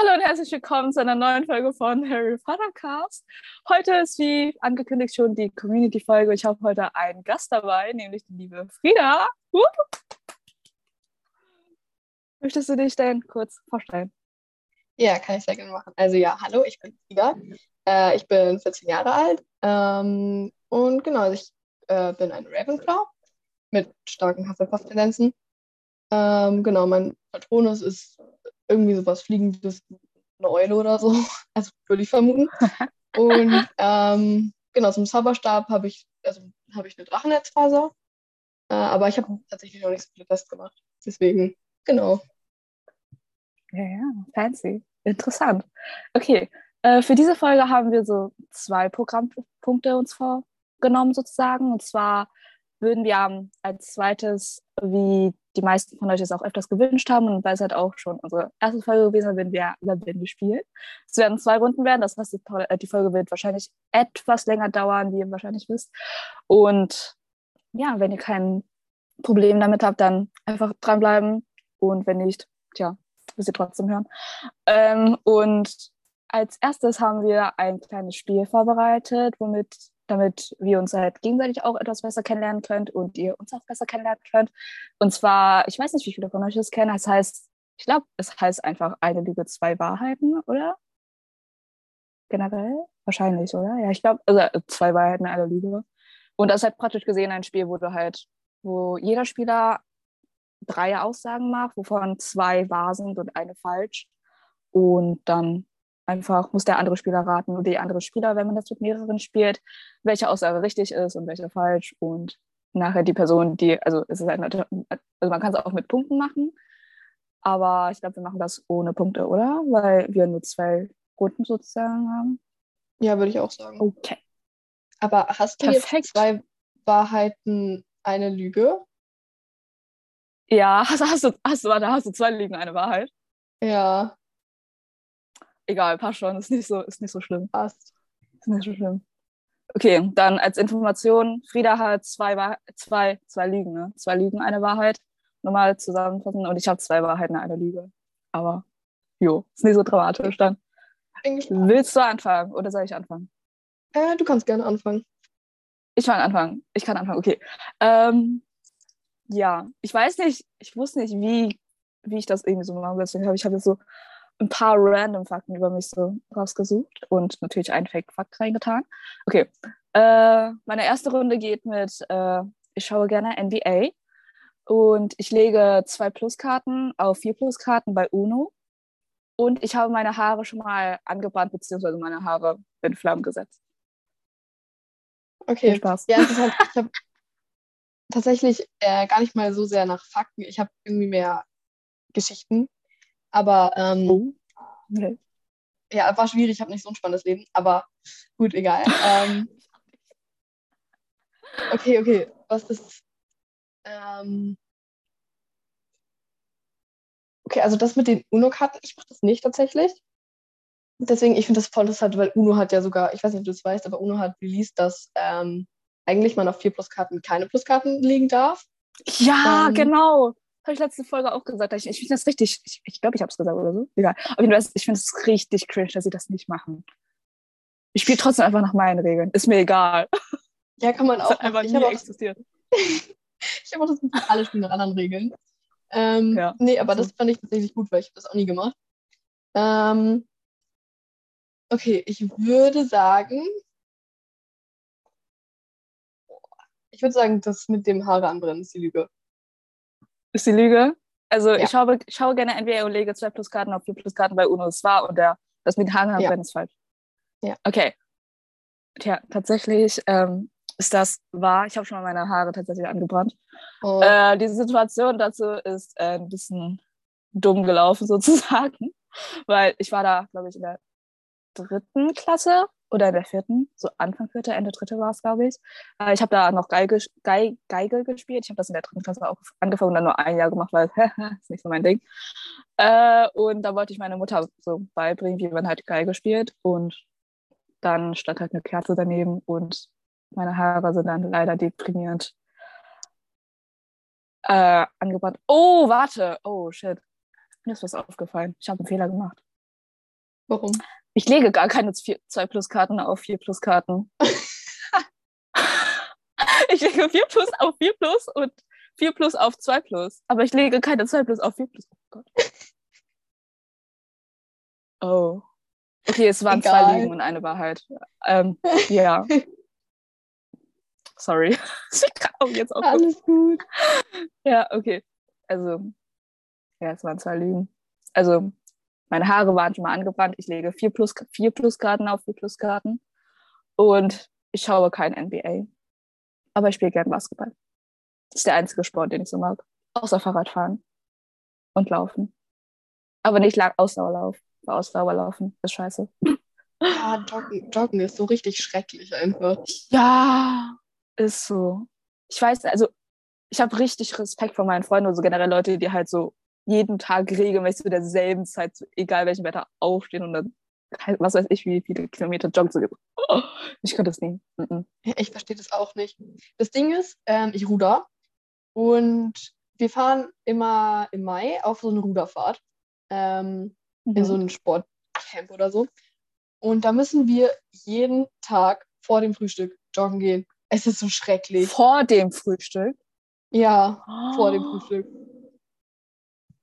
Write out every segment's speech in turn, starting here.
Hallo und herzlich willkommen zu einer neuen Folge von Harry Potter Cast. Heute ist wie angekündigt schon die Community-Folge. Ich habe heute einen Gast dabei, nämlich die liebe Frieda. Uh. Möchtest du dich denn kurz vorstellen? Ja, kann ich sehr gerne machen. Also ja, hallo, ich bin Frieda. Äh, ich bin 14 Jahre alt. Ähm, und genau, also ich äh, bin ein Ravenclaw mit starken Hufflepuff-Tendenzen. Ähm, genau, mein Patronus ist irgendwie sowas Fliegendes, eine Eule oder so. Also würde ich vermuten. Und ähm, genau, zum Zauberstab habe ich, also habe ich eine Drachennetzfaser. Äh, aber ich habe tatsächlich noch nicht so viele Tests gemacht. Deswegen, genau. Ja, ja, fancy. Interessant. Okay, äh, für diese Folge haben wir so zwei Programmpunkte uns vorgenommen sozusagen. Und zwar würden wir als zweites, wie die meisten von euch es auch öfters gewünscht haben und weil es halt auch schon unsere erste Folge gewesen ist, werden wir Labyrinth gespielt. Es werden zwei Runden werden, das heißt, die Folge wird wahrscheinlich etwas länger dauern, wie ihr wahrscheinlich wisst. Und ja, wenn ihr kein Problem damit habt, dann einfach dranbleiben und wenn nicht, tja, müsst ihr trotzdem hören. Ähm, und als erstes haben wir ein kleines Spiel vorbereitet, womit damit wir uns halt gegenseitig auch etwas besser kennenlernen könnt und ihr uns auch besser kennenlernen könnt. Und zwar, ich weiß nicht, wie viele von euch das kennen, das heißt, ich glaube, es heißt einfach eine Lüge, zwei Wahrheiten, oder? Generell? Wahrscheinlich, oder? Ja, ich glaube, also zwei Wahrheiten, eine Lüge. Und das ist halt praktisch gesehen ein Spiel, wo du halt, wo jeder Spieler drei Aussagen macht, wovon zwei wahr sind und eine falsch. Und dann Einfach muss der andere Spieler raten und die andere Spieler, wenn man das mit mehreren spielt, welche Aussage richtig ist und welche falsch. Und nachher die Person, die, also es ist halt, also man kann es auch mit Punkten machen, aber ich glaube, wir machen das ohne Punkte, oder? Weil wir nur zwei Runden sozusagen haben. Ja, würde ich auch sagen. Okay. Aber hast du Perfekt. jetzt zwei Wahrheiten, eine Lüge? Ja, hast, hast, du, hast, hast du zwei Lügen, eine Wahrheit? Ja egal, passt schon, ist nicht so, ist nicht so schlimm. Passt. Ist nicht so schlimm. Okay, dann als Information, Frieda hat zwei, zwei, zwei Lügen, ne? Zwei Lügen, eine Wahrheit. Normal zusammenfassen. Und ich habe zwei Wahrheiten, eine Lüge. Aber jo, ist nicht so dramatisch dann. Willst du anfangen oder soll ich anfangen? Äh, du kannst gerne anfangen. Ich kann anfangen. Ich kann anfangen, okay. Ähm, ja, ich weiß nicht, ich wusste nicht, wie, wie ich das irgendwie so machen soll. Deswegen habe ich habe jetzt so ein paar random Fakten über mich so rausgesucht und natürlich einen Fake-Fakt reingetan. Okay, äh, meine erste Runde geht mit, äh, ich schaue gerne NBA und ich lege zwei Pluskarten auf vier Pluskarten bei UNO und ich habe meine Haare schon mal angebrannt, beziehungsweise meine Haare in Flammen gesetzt. Okay, Viel Spaß. Ja. Ich habe tatsächlich äh, gar nicht mal so sehr nach Fakten. Ich habe irgendwie mehr Geschichten aber ähm, oh. okay. ja, war schwierig, ich habe nicht so ein spannendes Leben, aber gut, egal. ähm, okay, okay, was ist. Ähm, okay, also das mit den UNO-Karten, ich mache das nicht tatsächlich. Deswegen, ich finde das voll interessant, weil UNO hat ja sogar, ich weiß nicht, ob du es weißt, aber UNO hat released, dass ähm, eigentlich man auf vier Pluskarten keine Pluskarten legen darf. Ja, ähm, genau habe ich letzte Folge auch gesagt. Ich, ich finde das richtig, ich glaube, ich, glaub, ich habe es gesagt oder so. Egal. Auf jeden Fall, ich finde es richtig cringe, dass sie das nicht machen. Ich spiele trotzdem einfach nach meinen Regeln. Ist mir egal. Ja, kann man auch. Das hat einfach nie existiert. ich habe auch das Gefühl, alle spielen nach anderen Regeln. Ähm, ja. Nee, aber das fand ich tatsächlich gut, weil ich das auch nie gemacht. Ähm, okay, ich würde sagen, ich würde sagen, das mit dem Haare anbrennen ist die Lüge. Ist die Lüge? Also ja. ich, schaue, ich schaue gerne NBA und lege zwei Pluskarten auf vier Pluskarten bei UNO. Das war und der, das mit Haaren ja. ist falsch. Ja. Okay. Tja, tatsächlich ähm, ist das wahr. Ich habe schon mal meine Haare tatsächlich angebrannt. Oh. Äh, die Situation dazu ist äh, ein bisschen dumm gelaufen sozusagen, weil ich war da, glaube ich, in der dritten Klasse oder in der vierten, so Anfang vierte, Ende dritte war es, glaube ich. Äh, ich habe da noch Geige, Geige, Geige gespielt. Ich habe das in der dritten Klasse auch angefangen und dann nur ein Jahr gemacht, weil ist nicht so mein Ding. Äh, und da wollte ich meine Mutter so beibringen, wie man halt Geige spielt. Und dann stand halt eine Kerze daneben und meine Haare sind dann leider deprimierend äh, angebrannt. Oh, warte. Oh, shit. Mir ist was aufgefallen. Ich habe einen Fehler gemacht. Warum? Ich lege gar keine 2 Plus Karten auf 4 Plus Karten. ich lege 4 Plus auf 4 Plus und 4 Plus auf 2 Plus. Aber ich lege keine 2 Plus auf 4 Plus. Oh Gott. Oh. Okay, es waren Egal. zwei Lügen und eine Wahrheit. Ähm, ja. Sorry. Ich kann auch jetzt auch Alles gut. Ja, okay. Also, ja, es waren zwei Lügen. Also, meine Haare waren schon mal angebrannt. Ich lege vier Plus, vier Pluskarten auf vier Pluskarten. Und ich schaue kein NBA. Aber ich spiele gern Basketball. Das ist der einzige Sport, den ich so mag. Außer Fahrradfahren und Laufen. Aber nicht lang Ausdauerlauf. Ausdauerlaufen ist scheiße. Ja, Joggen, Joggen ist so richtig schrecklich einfach. Ja, ist so. Ich weiß, also ich habe richtig Respekt vor meinen Freunden und so generell Leute, die halt so jeden Tag regelmäßig zu derselben Zeit, egal welchem Wetter, aufstehen und dann, was weiß ich, wie viele Kilometer joggen zu gehen. Oh, ich könnte das nie. Mm -mm. Ja, Ich verstehe das auch nicht. Das Ding ist, ähm, ich ruder und wir fahren immer im Mai auf so eine Ruderfahrt ähm, in so ein Sportcamp oder so. Und da müssen wir jeden Tag vor dem Frühstück joggen gehen. Es ist so schrecklich. Vor dem Frühstück? Ja, vor dem Frühstück.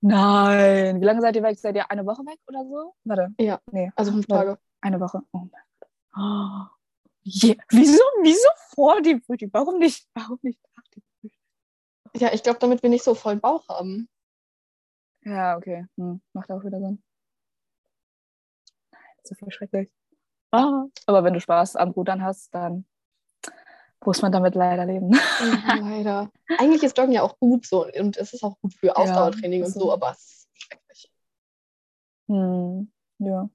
Nein. Wie lange seid ihr weg? Seid ihr eine Woche weg oder so? Warte. Ja. Nee. Also fünf. Tage. Eine Woche. Oh mein Gott. Oh. Je- Wieso, wieso vor dem Frühstück? Warum nicht? Warum nicht nach dem Frühstück? Ja, ich glaube, damit wir nicht so vollen Bauch haben. Ja, okay. Hm. Macht auch wieder Sinn. Nein, das ist voll schrecklich. Ah. Aber wenn du Spaß am Rudern hast, dann muss man damit leider leben. Ja, leider. Eigentlich ist Joggen ja auch gut so und es ist auch gut für Ausdauertraining und ist so, aber es ist schrecklich. Hm. Ja.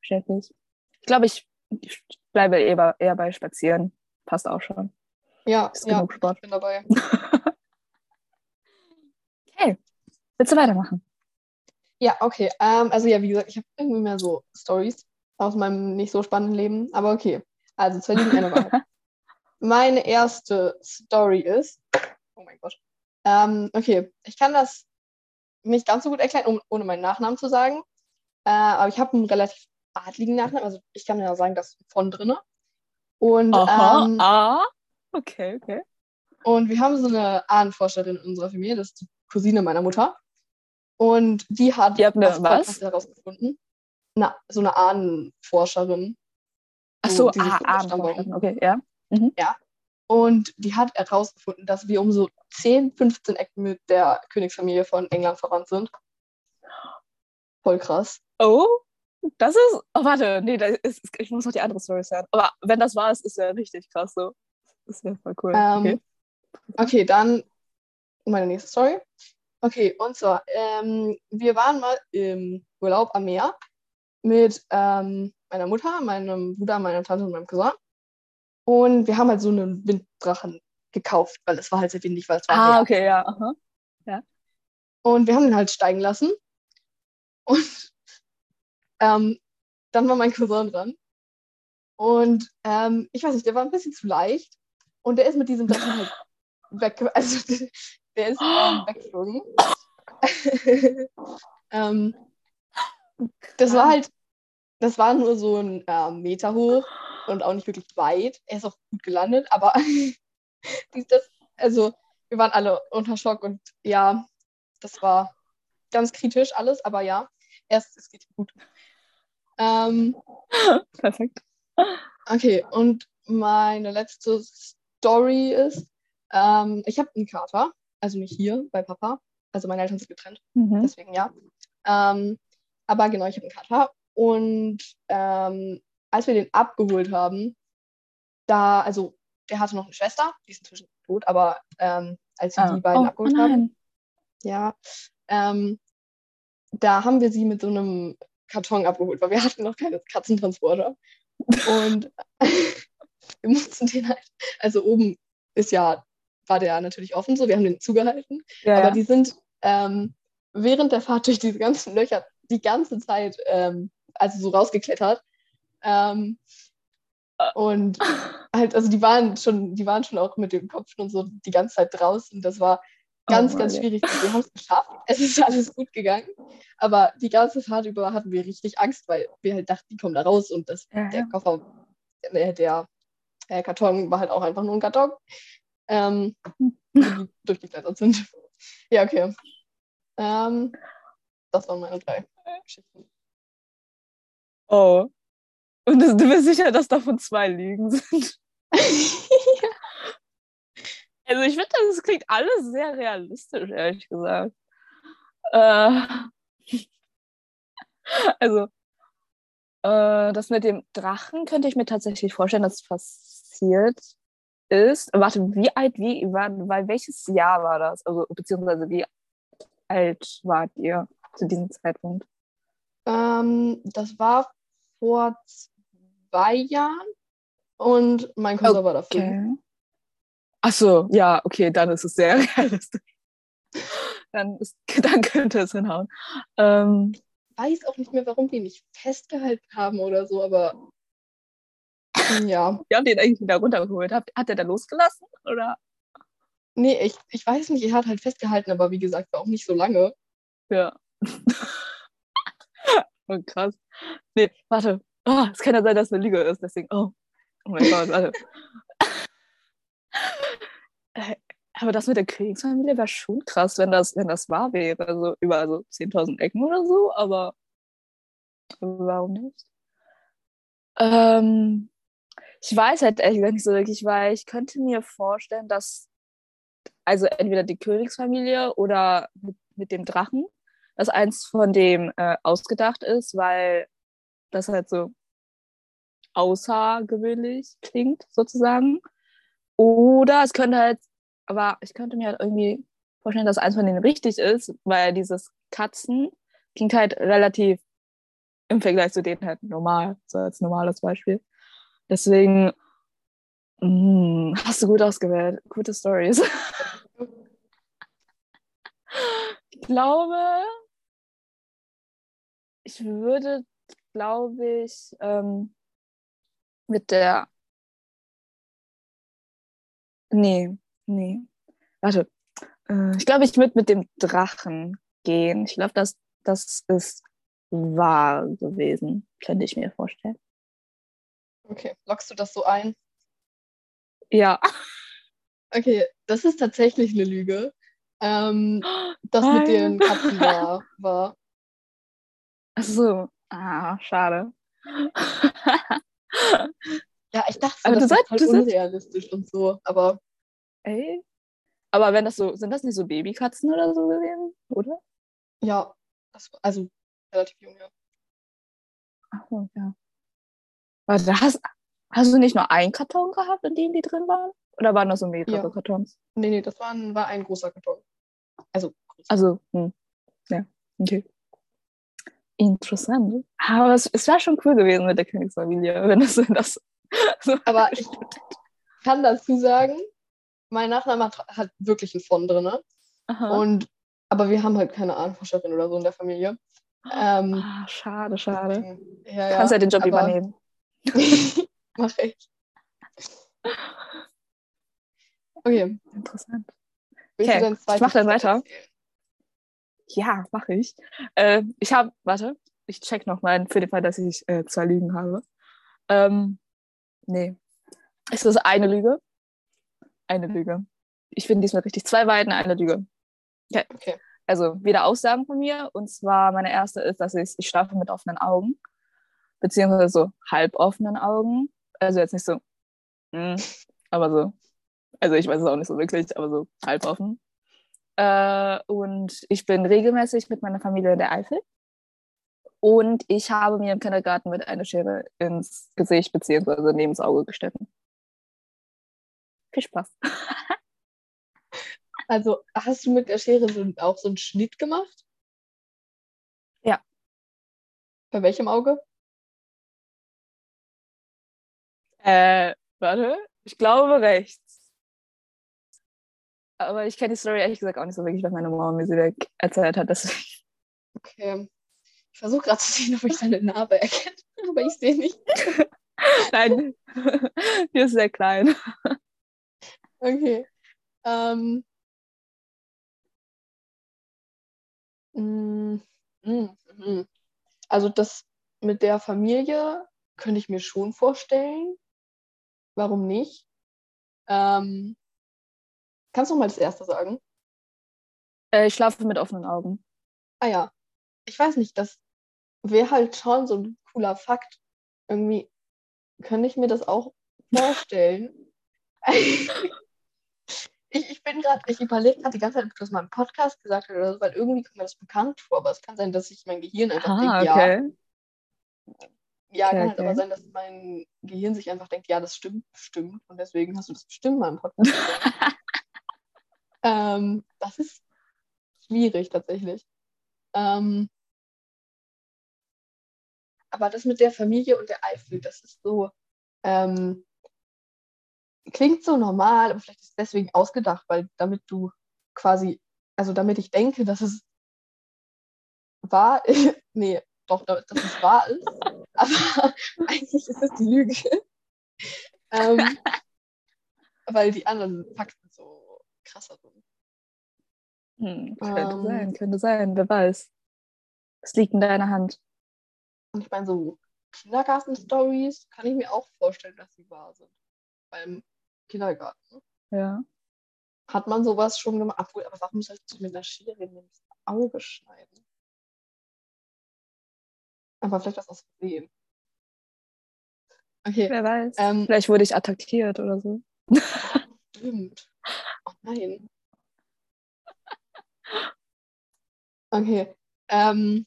Schrecklich. Ich glaube, ich, ich bleibe eher, bei- eher bei Spazieren. Passt auch schon. Ja, Ist ja, genug Sport. ich bin dabei. Okay. Willst du weitermachen? Ja, okay. Ähm, also ja, wie gesagt, ich habe irgendwie mehr so Stories aus meinem nicht so spannenden Leben. Aber okay. Also zwei Lügen, eine Wahrheit. Meine erste Story ist. Oh mein Gott. Ähm, okay, ich kann das nicht ganz so gut erklären, um, ohne meinen Nachnamen zu sagen. Äh, aber ich habe einen relativ adligen Nachnamen. Also ich kann ja sagen, das von drinne. Und, Aha. ähm, ah. Okay, okay. und wir haben so eine Ahnenforscherin in unserer Familie, das ist die Cousine meiner Mutter. Und die hat habt eine was? herausgefunden. Na, so eine Ahnenforscherin. Ach so, die ah, mit der Stammbaum- Okay, ja. Und die hat herausgefunden, dass wir um so 10, 15 Ecken mit der Königsfamilie von England verwandt sind. Voll krass. Oh, das ist. Oh, warte, nee, das ist, ich muss noch die andere Story hören. Aber wenn das war, ist es ja richtig krass so. Das wäre voll cool. Ähm, okay. Okay, dann meine nächste Story. Okay, und zwar, ähm, wir waren mal im Urlaub am Meer mit ähm, meiner Mutter, meinem Bruder, meiner Tante und meinem Cousin. Und wir haben halt so einen Winddrachen gekauft, weil es war halt sehr windig, weil es war Ah, okay, ja. Aha. Und wir haben den halt steigen lassen. Und ähm, dann war mein Cousin dran. Und ähm, ich weiß nicht, der war ein bisschen zu leicht. Und der ist mit diesem Drachen halt weg. Also der ist ähm, weggeflogen. ähm, das war halt, das war nur so ein ähm, Meter hoch und auch nicht wirklich weit. Er ist auch gut gelandet, aber das, also wir waren alle unter Schock und ja, das war ganz kritisch alles, aber ja, erst es geht gut. Ähm, Perfekt. okay, und meine letzte Story ist, ähm, ich habe einen Kater, also nicht hier bei Papa, also meine Eltern sind getrennt, Mhm. deswegen ja. Ähm, aber genau, ich habe einen Kater und ähm, als wir den abgeholt haben, da, also der hatte noch eine Schwester, die ist inzwischen tot, aber ähm, als wir Ah. die beiden oh, oh abgeholt haben, nein. ja, ähm, da haben wir sie mit so einem Karton abgeholt, weil wir hatten noch keine Katzentransporter. Und wir mussten den halt, also oben ist ja, war der natürlich offen so, wir haben den zugehalten, Ja, aber ja. die sind ähm, während der Fahrt durch diese ganzen Löcher die ganze Zeit, ähm, also so rausgeklettert. Ähm, und halt, also die waren schon, die waren schon auch mit dem Kopf und so die ganze Zeit draußen. Das war Ganz, Oh ganz schwierig. Wir haben es geschafft. Es ist alles gut gegangen. Aber die ganze Fahrt über hatten wir richtig Angst, weil wir halt dachten, die kommen da raus und das, Ja, der. Koffer, äh, der äh, Karton war halt auch einfach nur ein Karton, ähm, die durchgeklettert sind. Ja, okay. Ähm, das waren meine drei Geschichten. Oh. Und du bist sicher, dass davon zwei Lügen sind? Also ich finde, das klingt alles sehr realistisch, ehrlich gesagt. Äh, also, äh, das mit dem Drachen könnte ich mir tatsächlich vorstellen, dass es passiert ist. Warte, wie alt, wie, war, weil welches Jahr war das? Also, beziehungsweise wie alt wart ihr zu diesem Zeitpunkt? ähm, das war vor zwei Jahren und mein Cousin war da fünf. Okay. Ach so, ja, okay, dann ist es sehr realistisch. Dann, ist, dann könnte es hinhauen. Ähm, weiß auch nicht mehr, warum die mich festgehalten haben oder so, aber ja. wir haben den eigentlich wieder runtergeholt. Hat, hat er da losgelassen? Oder? Nee, ich, ich weiß nicht, er hat halt festgehalten, aber wie gesagt, war auch nicht so lange. Ja. oh, krass. Nee, warte. Ah, es kann ja sein, dass es eine Lüge ist, deswegen. Oh, oh mein Gott, warte. Äh, Aber das mit der Königsfamilie wäre schon krass, wenn das, wenn das wahr wäre. Also über so 10.000 Ecken oder so, aber warum nicht? Ähm, ich weiß halt ehrlich gesagt nicht so wirklich, weil ich könnte mir vorstellen, dass also entweder die Königsfamilie oder mit, mit dem Drachen, dass eins von dem äh, ausgedacht ist, weil das halt so außergewöhnlich klingt, sozusagen. Oder es könnte halt, aber ich könnte mir halt irgendwie vorstellen, dass eins von denen richtig ist, weil dieses Katzen klingt halt relativ im Vergleich zu denen halt normal, so als normales Beispiel. Deswegen mh, hast du gut ausgewählt. Gute Stories. ich glaube, ich würde, glaube ich, ähm, mit der. Nee, nee. Warte. Äh, ich glaube, ich würde mit dem Drachen gehen. Ich glaube, das, das ist wahr gewesen, könnte ich mir vorstellen. Okay, lockst du das so ein? Ja. Okay, das ist tatsächlich eine Lüge. Ähm, das mit den Katzen war, war. Ach so. Ah, schade. Ja, ich dachte, Aber das du ist voll du unrealistisch und so, aber Ey. Aber wenn das so, sind das nicht so Babykatzen oder so gewesen, oder? ja, das also relativ jung, ja. Ach so, ja. Warte, hast, hast du nicht nur einen Karton gehabt, in dem die drin waren? Oder waren das so mehrere Ja. Kartons? Nee, nee, das war ein, war ein großer Karton. Also, groß. Also, hm. ja, okay. Interessant. Aber es, es wäre schon cool gewesen mit der Königsfamilie, wenn das, wenn das so Aber ich kann dazu sagen, mein Nachname hat, hat wirklich ein von drin. Und, aber wir haben halt keine Ahnenforscherin oder so in der Familie. Ähm, ah, schade, schade. ja, ja, Kannst ja den Job übernehmen. Mach ich. Okay, Interessant. Okay, ich mach dann weiter. erzählen? Ja, mache ich. Äh, ich habe, warte, ich check noch mal für den Fall, dass ich äh, zwei Lügen habe. Ähm, nee. Es ist eine Lüge. Eine Lüge. Ich finde diesmal richtig. Zwei Wahrheiten, eine Lüge. Okay. Okay. Also wieder Aussagen von mir. Und zwar meine erste ist, dass ich, ich schlafe mit offenen Augen. Beziehungsweise so halb offenen Augen. Also jetzt nicht so, mm, aber so. Also ich weiß es auch nicht so wirklich, aber so halb offen. Äh, und ich bin regelmäßig mit meiner Familie in der Eifel. Und ich habe mir im Kindergarten mit einer Schere ins Gesicht bzw. neben das Auge geschnitten. Viel Spaß. Also, hast du mit der Schere so, auch so einen Schnitt gemacht? Ja. Bei welchem Auge? Äh, warte. Ich glaube rechts. Aber ich kenne die Story ehrlich gesagt auch nicht so wirklich, weil meine Mama mir sie weg erzählt hat. Deswegen. Okay. Ich versuche gerade zu sehen, ob ich deine Narbe erkenne, aber ich sehe nicht. Nein, die ist sehr klein. Okay. Ähm, Mm, mm, mm. Also das mit der Familie könnte ich mir schon vorstellen. Warum nicht? Ähm, kannst du mal das erste sagen? Äh, ich schlafe mit offenen Augen. Ah ja. Ich weiß nicht, das wäre halt schon so ein cooler Fakt. Irgendwie könnte ich mir das auch vorstellen. ich, ich bin gerade, ich überlege gerade die ganze Zeit, ob das mal im Podcast gesagt hat oder so, weil irgendwie kommt mir das bekannt vor, aber es kann sein, dass sich mein Gehirn einfach Ah, denkt, okay. ja. Ja, Okay, kann halt aber sein, dass mein Gehirn sich einfach denkt, ja, das stimmt, stimmt. Und deswegen hast du das bestimmt mal im Podcast gesagt. ähm, das ist schwierig tatsächlich. Ähm, aber das mit der Familie und der Eifel, das ist so, ähm, klingt so normal, aber vielleicht ist es deswegen ausgedacht, weil damit du quasi, also damit ich denke, dass es wahr ist, nee, doch, dass es wahr ist, aber eigentlich ist es die Lüge. ähm, weil die anderen Fakten so krasser sind. Hm, könnte Ähm. sein, könnte sein, wer weiß. Es liegt in deiner Hand. Und ich meine, so Kindergarten-Stories kann ich mir auch vorstellen, dass sie wahr sind. Beim Kindergarten. Ja. Hat man sowas schon gemacht? Obwohl, aber warum sollst du mit einer Schere in das Auge schneiden? Aber vielleicht was aus Versehen. Okay, Wer weiß. Ähm. Vielleicht wurde ich attackiert oder so. stimmt. Oh nein. Okay, ähm,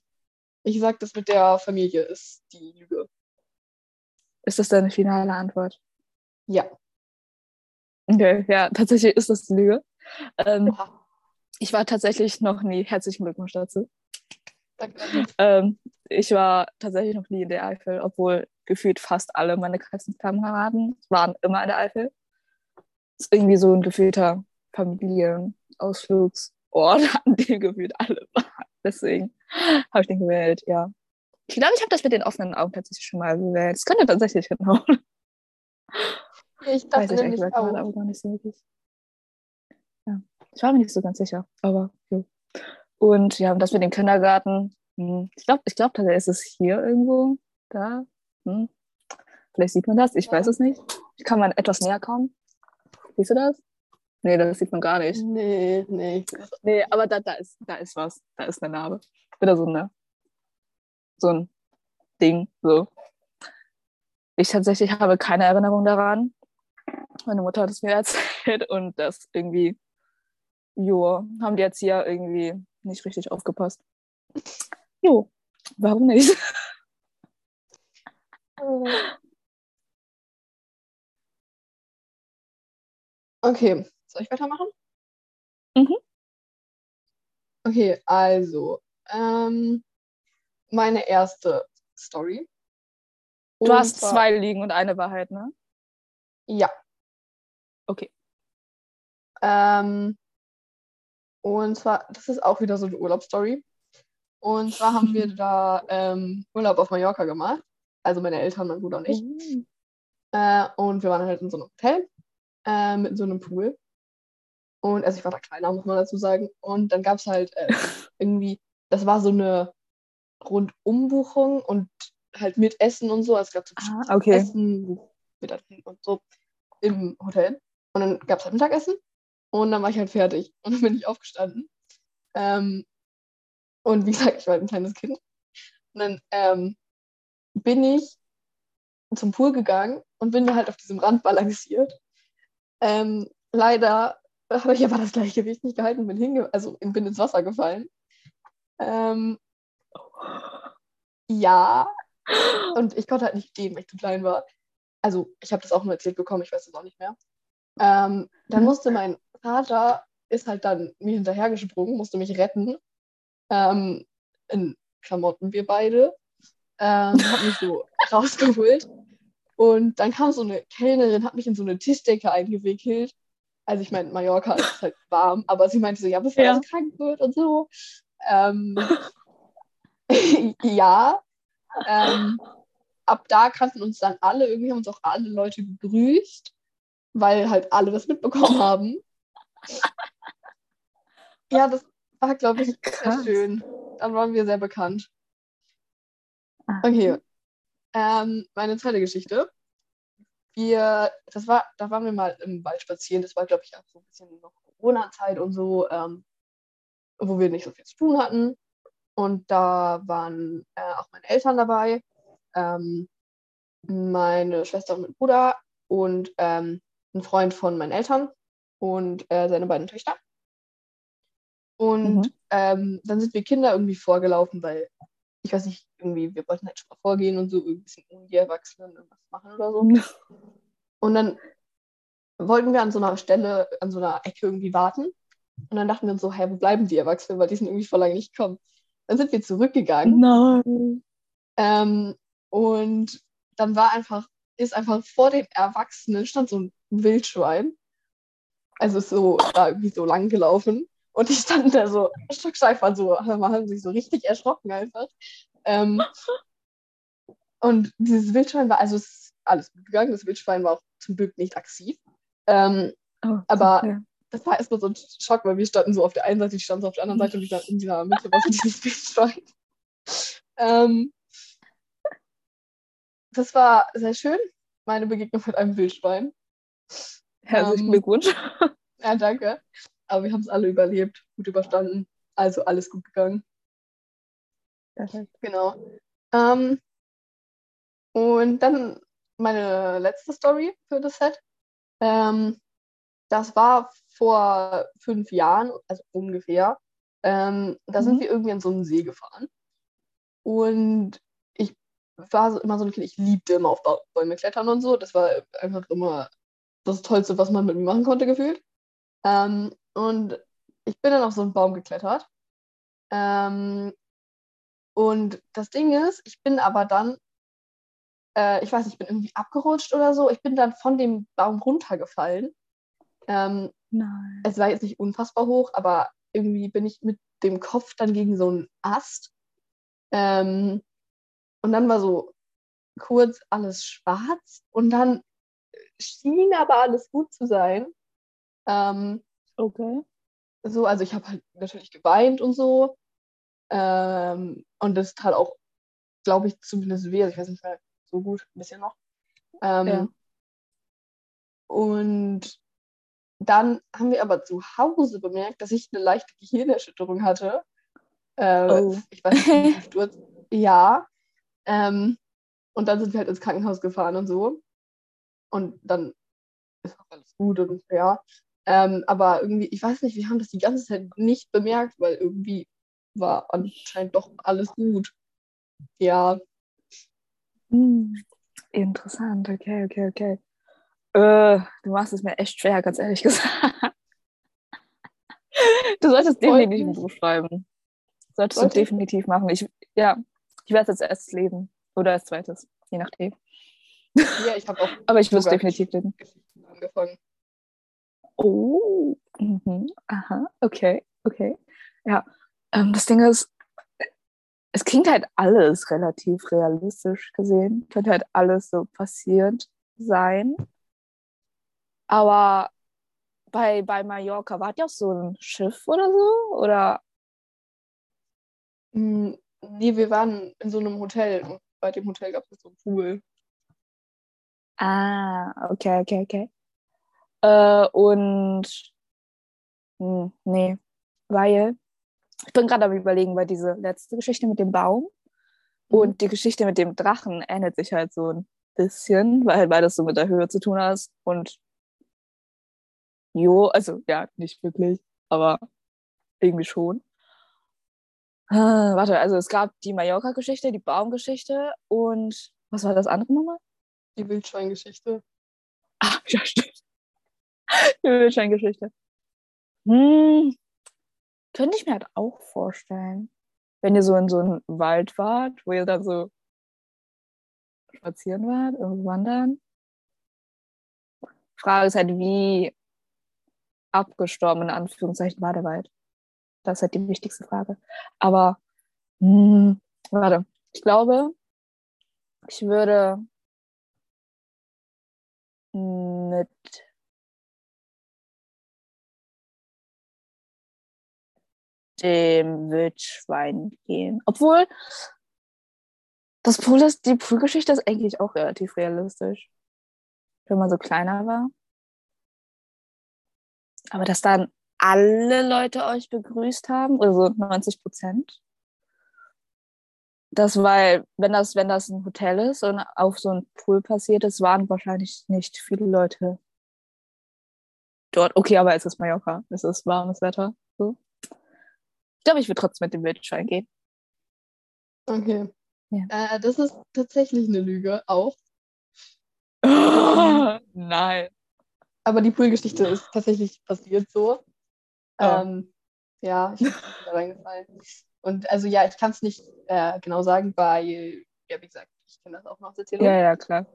ich sag, das mit der Familie ist die Lüge. Ist das deine finale Antwort? Ja. Okay, ja, tatsächlich ist das die Lüge. Ähm, Oha. ich war tatsächlich noch nie, herzlichen Glückwunsch dazu. Danke. Ähm, ich war tatsächlich noch nie in der Eifel, obwohl gefühlt fast alle meine Klassenkameraden waren immer in der Eifel. Ist irgendwie so ein gefühlter Familienausflugsort, an dem gefühlt alle waren. Deswegen habe ich den gewählt, ja. Ich glaube, ich habe das mit den offenen Augen tatsächlich schon mal gewählt. Es könnte tatsächlich genau. Ja, ich Weiß dachte ich ehrlich nämlich gesagt gerade auch. aber gar nicht so wirklich. Ja. Ich war mir nicht so ganz sicher, aber jo. Und ja, und das mit dem Kindergarten, hm, ich glaube, ich glaube tatsächlich ist es hier irgendwo, da. Hm. Vielleicht sieht man das, ich weiß es nicht. Kann man etwas näher kommen? Siehst du das? Nee, das sieht man gar nicht. Nee, nee. Nee, aber da, da, ist, da ist was. Da ist eine Narbe. Wieder so, eine, so ein Ding. So. Ich tatsächlich habe keine Erinnerung daran. Meine Mutter hat es mir erzählt und das irgendwie, jo, haben die Erzieher irgendwie nicht richtig aufgepasst. Jo, warum nicht? Okay, soll ich weitermachen? Mhm. Okay, also, ähm, meine erste Story. Du Und hast zwar- zwei Lügen und eine Wahrheit, ne? Ja. Okay. Ähm, und zwar, das ist auch wieder so eine Urlaubsstory. Und zwar haben wir da ähm, Urlaub auf Mallorca gemacht. Also meine Eltern, mein Bruder und ich. Oh. Äh, und wir waren halt in so einem Hotel äh, mit so einem Pool. Und also ich war da kleiner, muss man dazu sagen. Und dann gab es halt äh, irgendwie, das war so eine Rundumbuchung und halt mit Essen und so. Also es gab so Ah, okay. Essen, hin und so im Hotel. Und dann gab es halt Mittagessen und dann war ich halt fertig. Und dann bin ich aufgestanden. Ähm, und wie gesagt, ich war halt ein kleines Kind. Und dann ähm, bin ich zum Pool gegangen und bin da halt auf diesem Rand balanciert. Ähm, leider habe ich aber das Gleichgewicht nicht gehalten, bin, hinge also bin ins Wasser gefallen. Ähm, ja, und ich konnte halt nicht gehen, weil ich zu klein war. Also, ich habe das auch nur erzählt bekommen, ich weiß das auch nicht mehr. Ähm, dann Mhm. musste mein Vater, ist halt dann mir hinterhergesprungen, musste mich retten. Ähm, in Klamotten, wir beide. Ähm, hat mich so rausgeholt. Und dann kam so eine Kellnerin, hat mich in so eine Tischdecke eingewickelt. Also, ich meine, Mallorca ist halt warm, aber sie meinte so, ja, bevor Ja. so krank wird und so. Ähm, ja. Ähm, ab da kannten uns dann alle, irgendwie haben uns auch alle Leute begrüßt, weil halt alle das mitbekommen haben. Ja, das war, glaube ich, sehr Krass. schön. Dann waren wir sehr bekannt. Ah, Okay. Ähm, meine zweite Geschichte. Wir, das war, da waren wir mal im Wald spazieren. Das war, glaube ich, auch so ein bisschen noch Corona-Zeit und so, ähm, wo wir nicht so viel zu tun hatten. Und da waren äh, auch meine Eltern dabei, ähm, meine Schwester und mein Bruder und ähm, ein Freund von meinen Eltern und äh, seine beiden Töchter. Und Mhm. ähm, dann sind wir Kinder irgendwie vorgelaufen, weil ich weiß nicht, irgendwie, wir wollten halt schon mal vorgehen und so ein bisschen ohne die Erwachsenen irgendwas machen oder so. Und dann wollten wir an so einer Stelle, an so einer Ecke irgendwie warten. Und dann dachten wir uns so, hey, wo bleiben die Erwachsenen? Weil die sind irgendwie vor lange nicht gekommen. Dann sind wir zurückgegangen. Nein. Ähm, und dann war einfach, ist einfach vor den Erwachsenen stand so ein Wildschwein. Also ist so da irgendwie so lang gelaufen. Und die standen da so stocksteif waren so, haben sich so richtig erschrocken einfach. Ähm, und dieses Wildschwein war, also es ist alles gut gegangen. Das Wildschwein war auch zum Glück nicht aggressiv. Ähm, Oh, Aber- okay. das war erstmal so ein Schock, weil wir standen so auf der einen Seite, die standen so auf der anderen Seite und dieser, in dieser Mitte war so dieses Wildschwein. Ähm, das war sehr schön, meine Begegnung mit einem Wildschwein. Herzlichen ähm, Glückwunsch. Ja, danke. Aber wir haben es alle überlebt, gut überstanden. Also alles gut gegangen. Perfekt. Genau. Ähm, und dann meine letzte Story für das Set. Ähm, das war vor fünf Jahren, also ungefähr. Ähm, da sind Mhm. wir irgendwie in so einen See gefahren. Und ich war so, immer so ein Kind, ich liebte immer auf Bäume klettern und so. Das war einfach immer das Tollste, was man mit mir machen konnte, gefühlt. Ähm, und ich bin dann auf so einen Baum geklettert. Ähm, und das Ding ist, ich bin aber dann, äh, ich weiß nicht, ich bin irgendwie abgerutscht oder so. Ich bin dann von dem Baum runtergefallen. Ähm, Nein. es war jetzt nicht unfassbar hoch, aber irgendwie bin ich mit dem Kopf dann gegen so einen Ast. Ähm, und dann war so kurz alles schwarz und dann schien aber alles gut zu sein. Ähm, Okay. so, also ich habe halt natürlich geweint und so. Ähm, und das tat auch, glaube ich, zumindest weh. Also ich weiß nicht mehr so gut, ein bisschen noch. Ähm, Ja. Und dann haben wir aber zu Hause bemerkt, dass ich eine leichte Gehirnerschütterung hatte. Äh, Oh. Ich weiß nicht, Sturz. Ja. Ähm, und dann sind wir halt ins Krankenhaus gefahren und so. Und dann ist auch alles gut und ja. Ähm, aber irgendwie, ich weiß nicht, wir haben das die ganze Zeit nicht bemerkt, weil irgendwie war anscheinend doch alles gut. Ja, Hm. Interessant, okay, okay, okay. Äh, du machst es mir echt schwer, ganz ehrlich gesagt. Du solltest definitiv ein. Buch schreiben. Solltest Sollte du definitiv machen. Ich, ja, ich werde es als erstes lesen. Oder als zweites, je nachdem. ja, ich habe auch Aber ich würde es definitiv lesen. Geschichten angefangen. Oh, mhm. aha, okay, okay. Ja, ähm, das Ding ist, es klingt halt alles relativ realistisch gesehen. Könnte halt alles so passiert sein. Aber bei, bei Mallorca wart ihr auf so ein Schiff oder so? Oder? Mm, Nee, wir waren in so einem Hotel und bei dem Hotel gab es so einen Pool. Ah, okay, okay, okay. Äh, und hm, nee, weil ich bin gerade am überlegen, weil diese letzte Geschichte mit dem Baum Mhm. und die Geschichte mit dem Drachen ähnelt sich halt so ein bisschen, weil halt beides so mit der Höhe zu tun hat. Und jo, also ja, nicht wirklich, aber irgendwie schon. Ah, warte, also es gab die Mallorca-Geschichte, die Baumgeschichte und was war das andere nochmal? Die Wildschweingeschichte. Ah, ja, stimmt. Die Wildschweingeschichte. Hm, könnte ich mir halt auch vorstellen. Wenn ihr so in so einem Wald wart, wo ihr dann so spazieren wart, irgendwo wandern. Frage ist halt, wie abgestorben in Anführungszeichen war der Wald. Das ist halt die wichtigste Frage. Aber, hm, warte, ich glaube, ich würde mit dem Wildschwein gehen. Obwohl, das Pool ist, die Poolgeschichte ist eigentlich auch relativ realistisch. Wenn man so kleiner war. Aber dass dann alle Leute euch begrüßt haben, oder so 90 Prozent. Das, weil, wenn das, wenn das ein Hotel ist und auf so ein Pool passiert ist, waren wahrscheinlich nicht viele Leute dort. Okay, aber es ist Mallorca, es ist warmes Wetter. So. Ich glaube, ich würde trotzdem mit dem Wildschwein gehen. Okay. Ja. Äh, das ist tatsächlich eine Lüge, auch. Nein. Aber die Poolgeschichte ist tatsächlich passiert so. Oh. Ähm, ja, ich bin da reingefallen. Und also ja, ich kann es nicht äh, genau sagen, weil, ja, wie gesagt, ich kenne das auch noch aus Erzählung. Ja, ja, klar.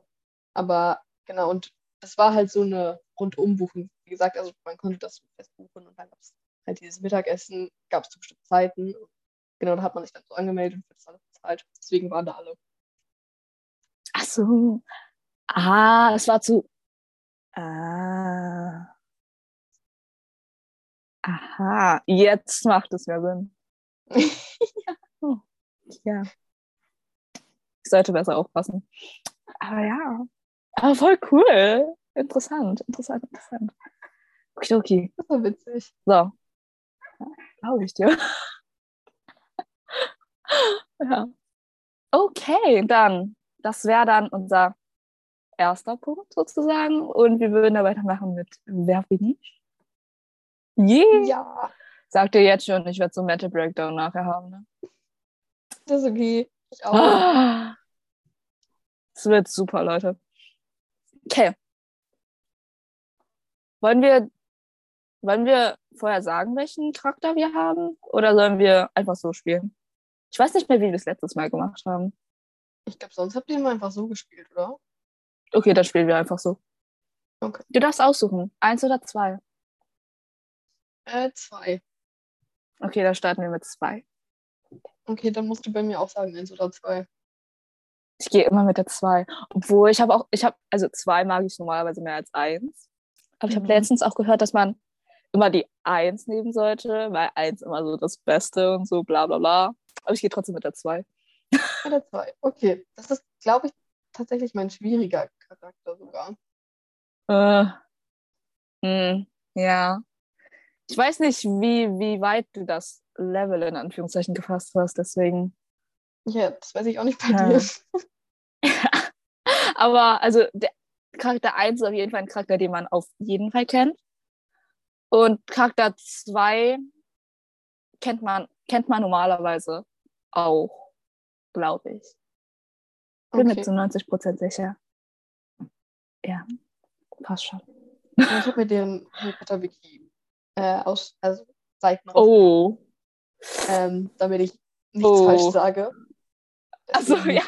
Aber genau, und das war halt so eine Rundumbuchung. Wie gesagt, also man konnte das fest buchen und dann gab es halt dieses Mittagessen, gab es zu bestimmten Zeiten. Genau, da hat man sich dann so angemeldet und für das alles bezahlt. Deswegen waren da alle. Ach so. Ah, es war zu. Ah. Aha, jetzt macht es mehr Sinn. ja. Oh, ja. Ich sollte besser aufpassen. Aber ja. Aber voll cool. Interessant, interessant, interessant. Okay, okay. Das war witzig. So. Glaube ich dir. ja. Okay, dann. Das wäre dann unser erster Punkt sozusagen. Und wir würden da weitermachen mit Wer bin ich? Yeah. Ja. Sagt ihr jetzt schon, ich werde so einen Metal Breakdown nachher haben. Ne? Das ist okay. Ich auch. Es wird super, Leute. Okay. Wollen wir, wollen wir vorher sagen, welchen Charakter wir haben? Oder sollen wir einfach so spielen? Ich weiß nicht mehr, wie wir das letztes Mal gemacht haben. Ich glaube, sonst habt ihr immer einfach so gespielt, oder? Okay, dann spielen wir einfach so. Okay. Du darfst aussuchen. Eins oder zwei? Äh, zwei. Okay, dann starten wir mit zwei. Okay, dann musst du bei mir auch sagen, eins oder zwei. Ich gehe immer mit der zwei. Obwohl, ich habe auch, ich habe, also zwei mag ich normalerweise mehr als eins. Aber ich habe mhm. letztens auch gehört, dass man immer die eins nehmen sollte, weil eins immer so das Beste und so bla bla bla. Aber ich gehe trotzdem mit der zwei. Mit der zwei, okay. Das ist, glaube ich, tatsächlich mein schwieriger Charakter sogar. Äh, mh, hm, ja. Ich weiß nicht, wie, wie weit du das Level in Anführungszeichen gefasst hast, deswegen. Ja, das weiß ich auch nicht bei ja. dir. Aber also der Charakter 1 ist auf jeden Fall ein Charakter, den man auf jeden Fall kennt. Und Charakter 2 kennt man, kennt man normalerweise auch, glaube ich. Bin okay. mir zu 90 Prozent sicher. Ja, passt schon. Ich habe mir den Harry Potter Wiki äh, aus, also Seiten Oh. Ähm, damit ich nichts oh. falsch sage. Achso, ja.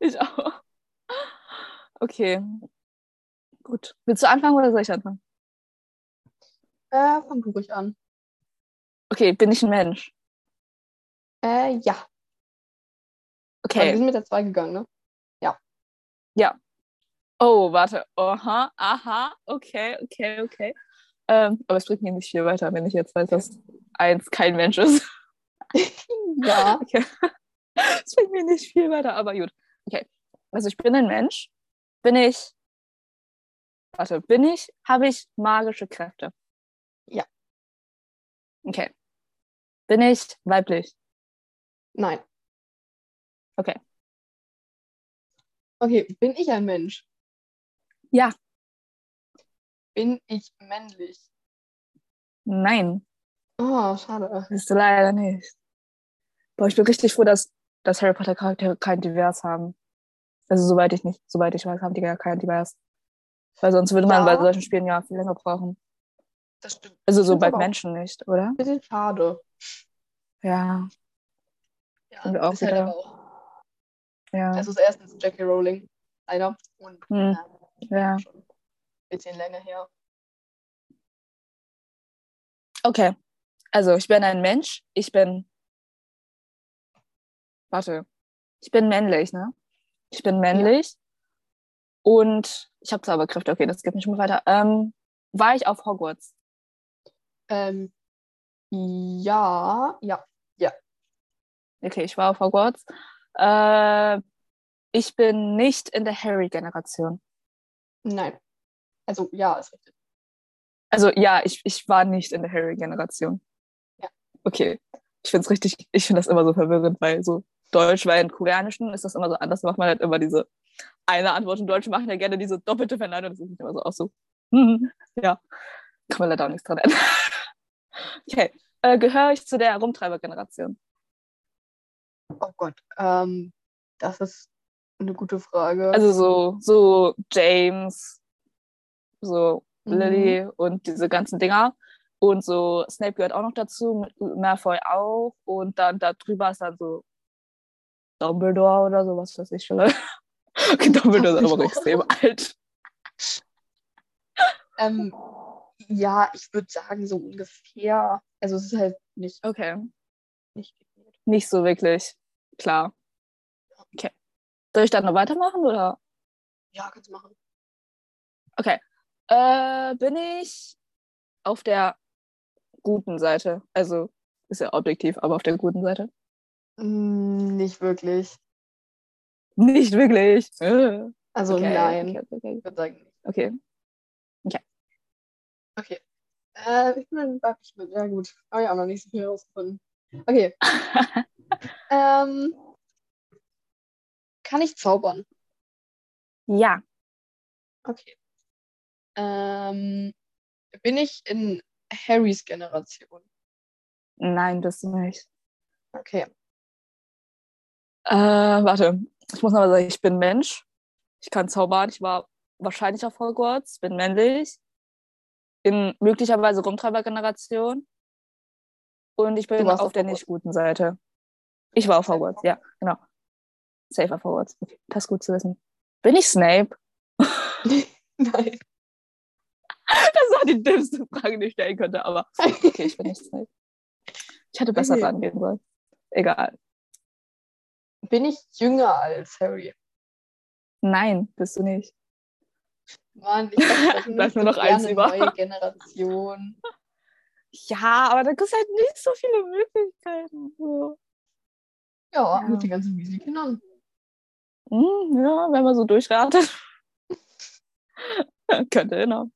Ich auch. Okay. Gut. Willst du anfangen oder soll ich anfangen? Äh, fang du ruhig an. Okay, bin ich ein Mensch? Äh, ja. Okay. Also wir sind mit der 2 gegangen, ne? Ja. Ja. Oh, warte. Aha, aha, okay, okay, okay. Ähm, aber es bringt mir nicht viel weiter, wenn ich jetzt weiß, dass eins kein Mensch ist. ja. Okay. Es bringt mir nicht viel weiter, aber gut. Okay. Also ich bin ein Mensch. Bin ich. Warte, bin ich? Habe ich magische Kräfte? Okay. Bin ich weiblich? Nein. Okay. Okay, bin ich ein Mensch? Ja. Bin ich männlich? Nein. Oh, schade. Bist du leider nicht. Boah, ich bin richtig froh, dass, dass Harry Potter Charaktere kein Divers haben. Also soweit ich nicht, soweit ich weiß, haben die ja kein Divers. Weil sonst würde man ja. bei solchen Spielen ja viel länger brauchen. Das stimmt. Also so bei Menschen nicht, oder? Ein bisschen schade. Ja. Ja, Sind auch ist halt wieder. Halt auch ja. Also erstens Jackie Rowling, einer. Und hm. äh, ja. schon ein bisschen länger her. Okay. Also ich bin ein Mensch. Ich bin. Warte. Ich bin männlich, ne? Ich bin männlich. Ja. Und ich habe Zauberkräfte. Okay, das geht nicht mehr weiter. Ähm, war ich auf Hogwarts? Ähm, Ja, ja. Okay, ich war auf Hogwarts. Äh, ich bin nicht in der Harry-Generation. Nein. Also ja, ist richtig. Also ja, ich, ich war nicht in der Harry-Generation. Ja. Okay. Ich finde es richtig, ich finde das immer so verwirrend, weil so Deutsch, weil in Koreanischen ist das immer so anders, macht man halt immer diese eine Antwort. Und Deutsche machen ja gerne diese doppelte Verneinung. Das ist immer so auch so. hm, ja, kann man leider auch nichts dran ändern. Okay, äh, gehöre ich zu der Rumtreiber-Generation? Oh Gott, ähm, das ist eine gute Frage. Also so, so James, so Mhm. Lily und diese ganzen Dinger. Und so Snape gehört auch noch dazu, Malfoy auch. Und dann da drüber ist dann so Dumbledore oder so, was weiß ich schon. Okay, Dumbledore ist aber extrem alt. ähm, ja, ich würde sagen, so ungefähr. Also es ist halt nicht, Okay. nicht. Nicht so wirklich klar. Okay. Soll ich dann noch weitermachen oder? Ja, kannst du machen. Okay. Äh, bin ich auf der guten Seite? Also ist ja objektiv, aber auf der guten Seite? Mm, nicht wirklich. Nicht wirklich. Also Okay, nein, Okay, okay, okay. Äh, ich bin ein weiblich mit. Ja gut, habe ich auch noch nicht so viel herausgefunden. Okay. ähm, kann ich zaubern? ja, Okay. Ähm, bin ich in Harrys Generation? nein, das nicht. Okay. Äh, warte, ich muss noch mal sagen, ich bin Mensch. Ich kann zaubern. Ich war wahrscheinlich auf Hogwarts, bin männlich. In möglicherweise Rumtreiber-Generation. Und ich bin auf auf der Hogwarts. nicht guten Seite. Ich war auf Hogwarts, ja, genau. Safe auf Hogwarts. Das ist gut zu wissen. Bin ich Snape? Nein. Das war die dümmste Frage, die ich stellen könnte, aber okay, ich bin nicht Snape. Ich hätte besser Okay. rangehen sollen. Egal. Bin ich jünger als Harry? Nein, bist du nicht. Mann, ich dachte, Da ist nur noch eins eine über. neue Generation. Ja, aber da gibt es halt nicht so viele Möglichkeiten. So. Ja, Ja. mit den ganzen Weasley-Kindern. Hm, ja, wenn man so durchratet. Könnte genau.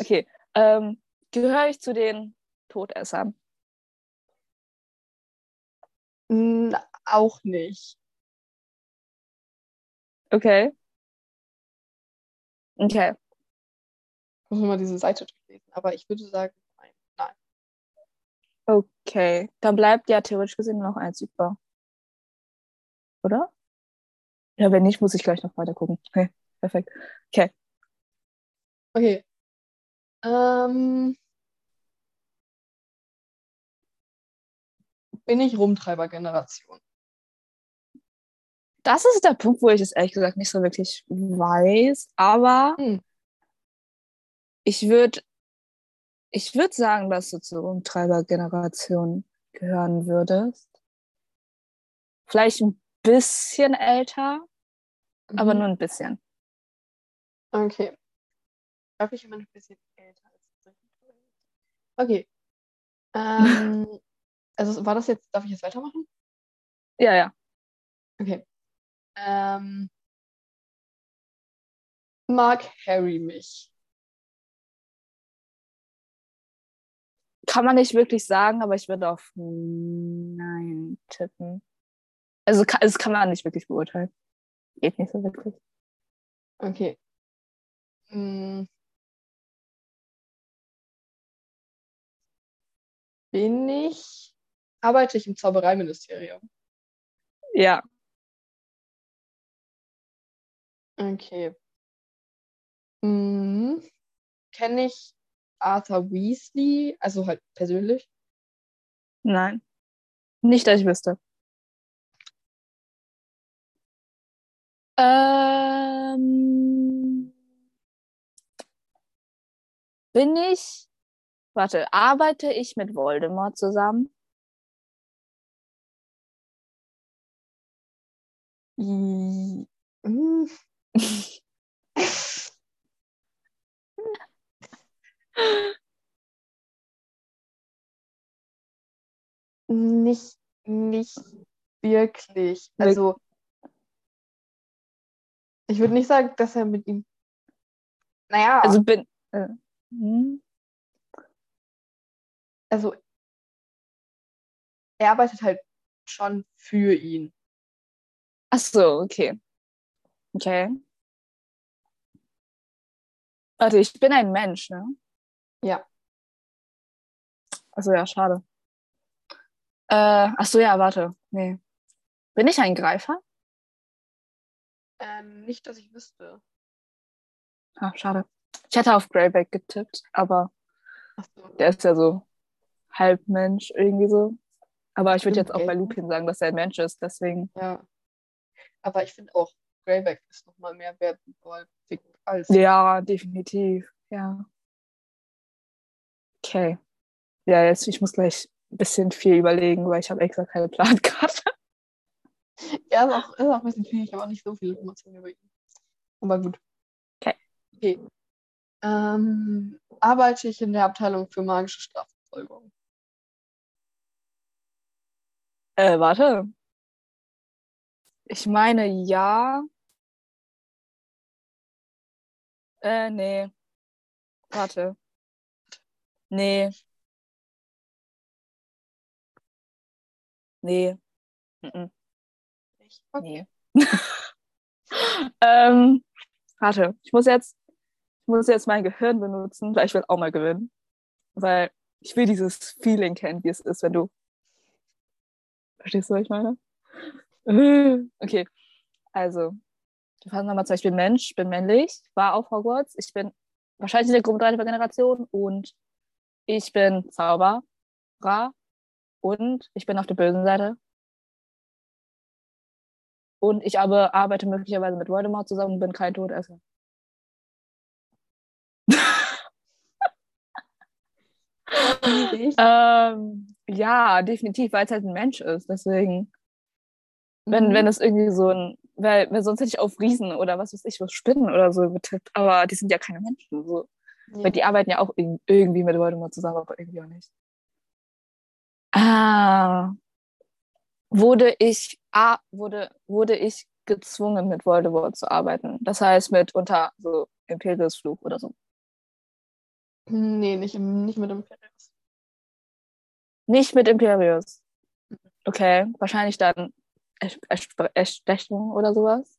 Okay. Ähm, gehöre ich zu den Todessern? Auch nicht. Okay. Okay. Ich muss mal diese Seite durchlesen. Aber ich würde sagen, nein. Nein. Okay. Dann bleibt ja theoretisch gesehen nur noch eins über. Oder? Ja, wenn nicht, muss ich gleich noch weiter gucken. Okay, perfekt. Okay. Okay. Ähm, bin ich Rumtreiber-Generation? Das ist der Punkt, wo ich es ehrlich gesagt nicht so wirklich weiß, aber Hm. ich würde ich würd sagen, dass du zur Umtreiber-Generation gehören würdest. Vielleicht ein bisschen älter, aber Mhm. nur ein bisschen. Okay. Darf ich immer ein bisschen älter als Okay. Ähm, also war das jetzt, darf ich jetzt weitermachen? Ja, ja. Okay. Ähm, mag Harry mich? Kann man nicht wirklich sagen, aber ich würde auf Nein tippen. Also kann, das kann man nicht wirklich beurteilen. Geht nicht so wirklich. Okay. Hm. Bin ich, arbeite ich im Zaubereiministerium? Ja, Okay. Hm. Kenne ich Arthur Weasley, also halt persönlich? nein. Nicht, dass ich wüsste. Ähm, bin ich, warte, arbeite ich mit Voldemort zusammen? I- Hm. Nicht, nicht wirklich. Also, ich würde nicht sagen, dass er mit ihm. Naja, Also bin. Äh, hm? also er arbeitet halt schon für ihn. Ach so, okay. Okay. Warte, ich bin ein Mensch, ne? Ja. Also ja, schade. Äh, ach so, ja, warte. Nee. Bin ich ein Greifer? Ähm, nicht, dass ich wüsste. Ah, schade. Ich hätte auf Greyback getippt, aber so. der ist ja so halb Mensch irgendwie so. Aber ich würde jetzt auch bei. Lupin sagen, dass er ein Mensch ist, deswegen. Ja. Aber ich finde auch, Greyback ist nochmal mehr wertvoll als. Ja, definitiv. Ja. Okay. Ja, jetzt, ich muss gleich ein bisschen viel überlegen, weil ich habe extra keine Plankarte. Ja, ist auch, ist auch ein bisschen viel. Ich habe auch nicht so viele Informationen über ihn. Aber gut. Okay. Okay. Ähm, arbeite ich in der Abteilung für magische Strafverfolgung? Äh, warte. Ich meine, ja. Äh, nee. Warte. Nee. Nee. Mhm. Okay. Nee. ähm, warte, ich muss jetzt, ich muss jetzt mein Gehirn benutzen, weil ich will auch mal gewinnen. Weil ich will dieses Feeling kennen, wie es ist, wenn du. Verstehst du, was ich meine? Okay, also, wir fassen nochmal zusammen. Ich bin Mensch, ich bin männlich, war auf Hogwarts, ich bin wahrscheinlich in der Gruppe 3 der Generation und ich bin Zauberer und ich bin auf der bösen Seite. Und ich aber arbeite möglicherweise mit Voldemort zusammen und bin kein Todesser. Ähm, ja, definitiv, weil es halt ein Mensch ist. Deswegen, wenn, Mhm. wenn es irgendwie so ein, weil, weil sonst hätte ich auf Riesen oder was weiß ich, was Spinnen oder so getippt. Aber die sind ja keine Menschen. So. Ja. Weil die arbeiten ja auch irg- irgendwie mit Voldemort zusammen, aber irgendwie auch nicht. Ah. Wurde ich, ah, wurde, wurde ich gezwungen, mit Voldemort zu arbeiten. Das heißt, mit unter so Imperius Fluch oder so. Nee, nicht, im, nicht mit Imperius. Nicht mit Imperius. Okay, wahrscheinlich dann Erstechung oder sowas.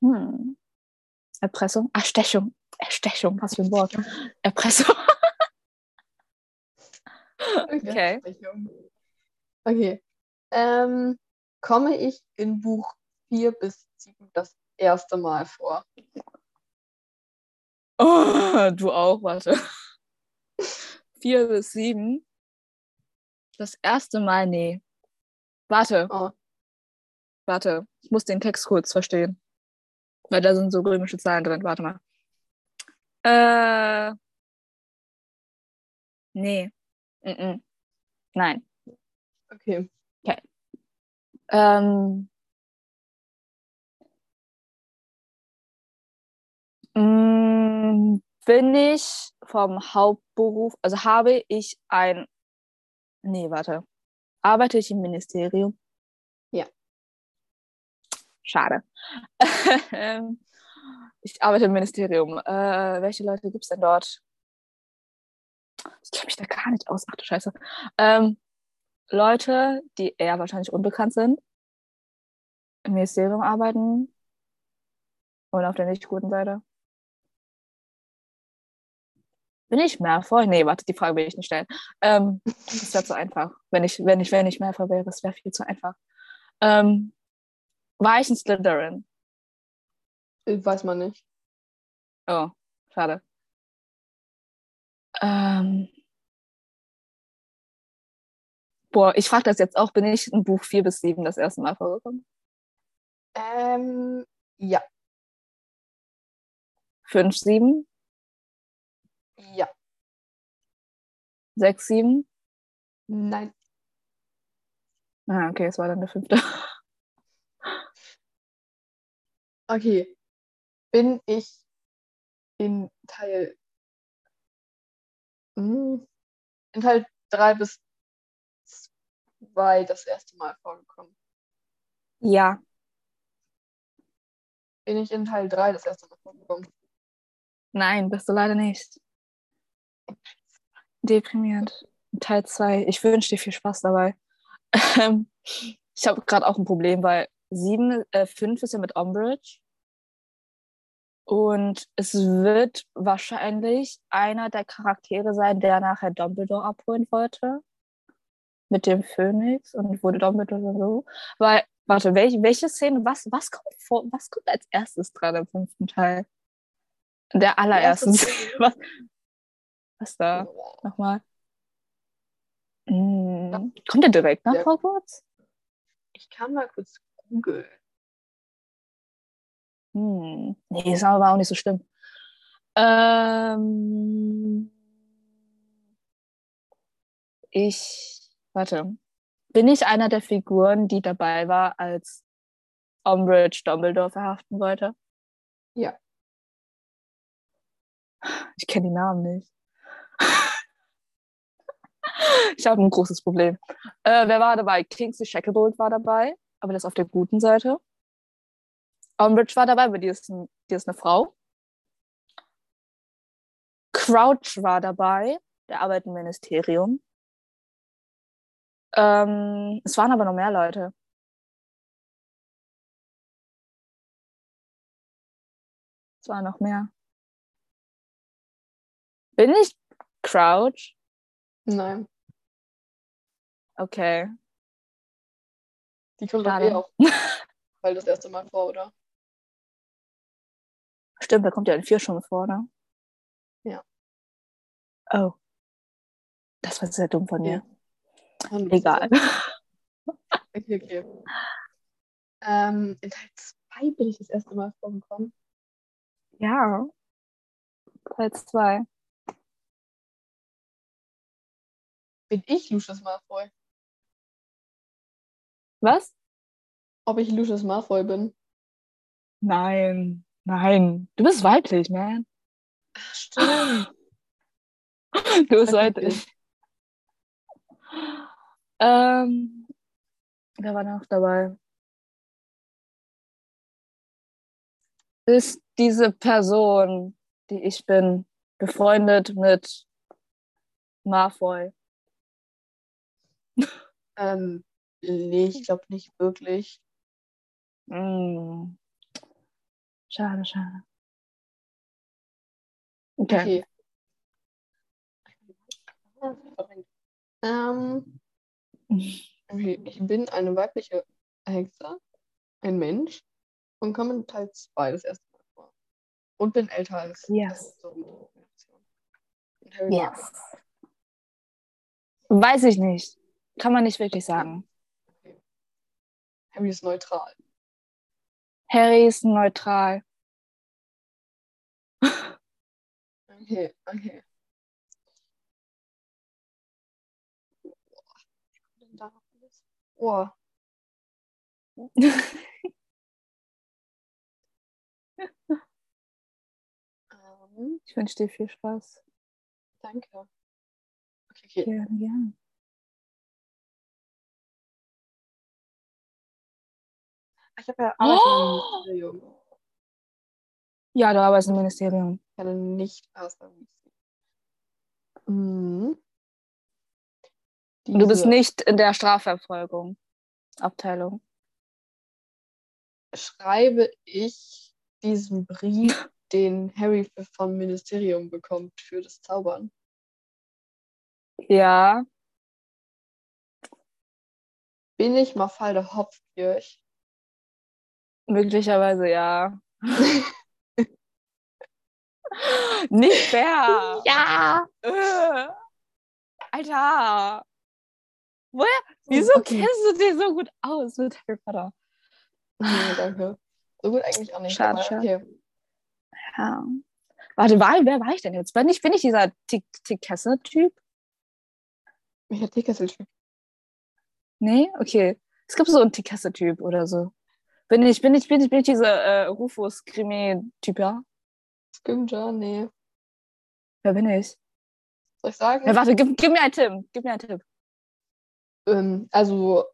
Hm. Erpressung? Erstechung. Erstechung, was für ein Wort. Erpressung. Okay. Okay. Ähm, komme ich in Buch 4 bis 7 das erste Mal vor? Oh, du auch, warte. Vier bis sieben. Das erste Mal, nee. Warte, Oh, warte. Ich muss den Text kurz verstehen. Weil da sind so römische Zahlen drin. Warte mal. Äh. Nee. Mm-mm. Nein. okay. Ähm. Mm, Bin ich vom Hauptberuf, also habe ich ein, nee, warte, arbeite ich im Ministerium? Ja. Schade. Ich arbeite im Ministerium. Äh, welche Leute gibt es denn dort? Ich kenne mich da gar nicht aus. Ach du Scheiße. Ähm, Leute, die eher wahrscheinlich unbekannt sind, im Ministerium arbeiten und auf der nicht guten Seite. Bin ich Malfoy? Nee, warte, die Frage will ich nicht stellen. Ähm, das wäre zu einfach. Wenn ich, wenn ich, wenn ich Malfoy wäre, das wäre viel zu einfach. Ähm, war ich ein Slytherin? Äh, Weiß man nicht. Oh, schade. Ähm, boah, ich frage das jetzt auch, bin ich in Buch 4 bis 7 das erste Mal vorgekommen? Ähm, ja. 5, 7, Ja. 6, 7? Nein. Ah, okay, es war dann der fünfte. Okay. Bin ich in Teil. Hm, in Teil 3 bis 2 das erste Mal vorgekommen? Ja. Bin ich in Teil 3 das erste Mal vorgekommen? Nein, bist du leider nicht. Deprimierend. Teil 2. Ich wünsche dir viel Spaß dabei. Ähm, ich habe gerade auch ein Problem, weil 7, äh, 5 ist ja mit Umbridge. Und es wird wahrscheinlich einer der Charaktere sein, der nachher Dumbledore abholen wollte. Mit dem Phönix und wurde Dumbledore so. Weil, warte, welche, welche Szene, was, was, kommt vor, was kommt als erstes dran im fünften Teil? Der allerersten Szene. Was, was da? Nochmal. Hm, kommt der direkt nach. Hogwarts? Ich kann mal kurz googeln. Hm. Nee, ist aber auch nicht so schlimm. Ähm, ich, warte. Bin ich einer der Figuren, die dabei war, als Umbridge Dumbledore verhaften wollte? Ja. Ich kenne die Namen nicht. ich habe ein großes Problem. Äh, wer war dabei? Kingsley Shacklebolt war dabei, aber das auf der guten Seite. Umbridge war dabei, aber die ist, ein, die ist eine Frau. Crouch war dabei, der arbeitet im Ministerium. Ähm, es waren aber noch mehr Leute. Es waren noch mehr. Bin ich Crouch? Nein. Okay. Die kommt doch eh auch. Weil das erste Mal vor, oder? Stimmt, da kommt ja in vier schon vor, ne? Ja. Oh. Das war sehr dumm von mir. Und- Egal. Okay, okay. Ähm, in Teil 2 bin ich das erste Mal vorgekommen. Ja. Teil zwei. Bin ich Lucius Malfoy? Was? Ob ich Lucius Malfoy bin? Nein. Nein. Du bist weiblich, man. Ach, stimmt. Du bist weiblich. Ähm, wer war noch dabei? Ist diese Person, die ich bin, befreundet mit Malfoy? Ähm, nee, ich glaube nicht wirklich. Hm. Schade, schade. Okay. Okay. Ähm, ich bin eine weibliche Hexe, ein Mensch und komme in Teil 2 das erste Mal vor. Und bin älter als Yes. Yes. Weiß ich nicht. Kann man nicht wirklich sagen. Harry ist neutral. Harry ist neutral. Okay, okay. Alles? Oh, Ich wünsche dir viel Spaß. danke. Okay, okay. Gerne, gerne. Ich habe ja Arbeit Oh! im Ministerium. Ja, du arbeitest im Ministerium. Ich kenne nicht Arthur Weasley. Mhm. Du bist nicht in der Strafverfolgung. Abteilung. Schreibe ich diesen Brief, den Harry vom Ministerium bekommt für das Zaubern? Ja. Bin ich Mafalda Hopfkirch? Möglicherweise ja. Nicht fair. Ja! Äh. Alter. Woher? Wieso Okay. kennst du dich so gut aus mit Harry Potter? Nee, danke. So gut eigentlich auch nicht. Schade, schade. okay. Ja. Warte, war, wer war ich denn jetzt? Bin ich, bin ich dieser Tick Tick Kessel-Typ? Welcher Teekesseltyp? Nee? Okay. Es gibt so einen Tick Kessel-Typ oder so. Bin ich, bin ich, bin ich, bin ich dieser äh, Rufus-Krimi-Typ, ja? Scrimger? Nee. Wer bin ich? Soll ich sagen? Ja, warte, gib, gib mir einen Tipp. Gib mir einen Tipp. ähm, also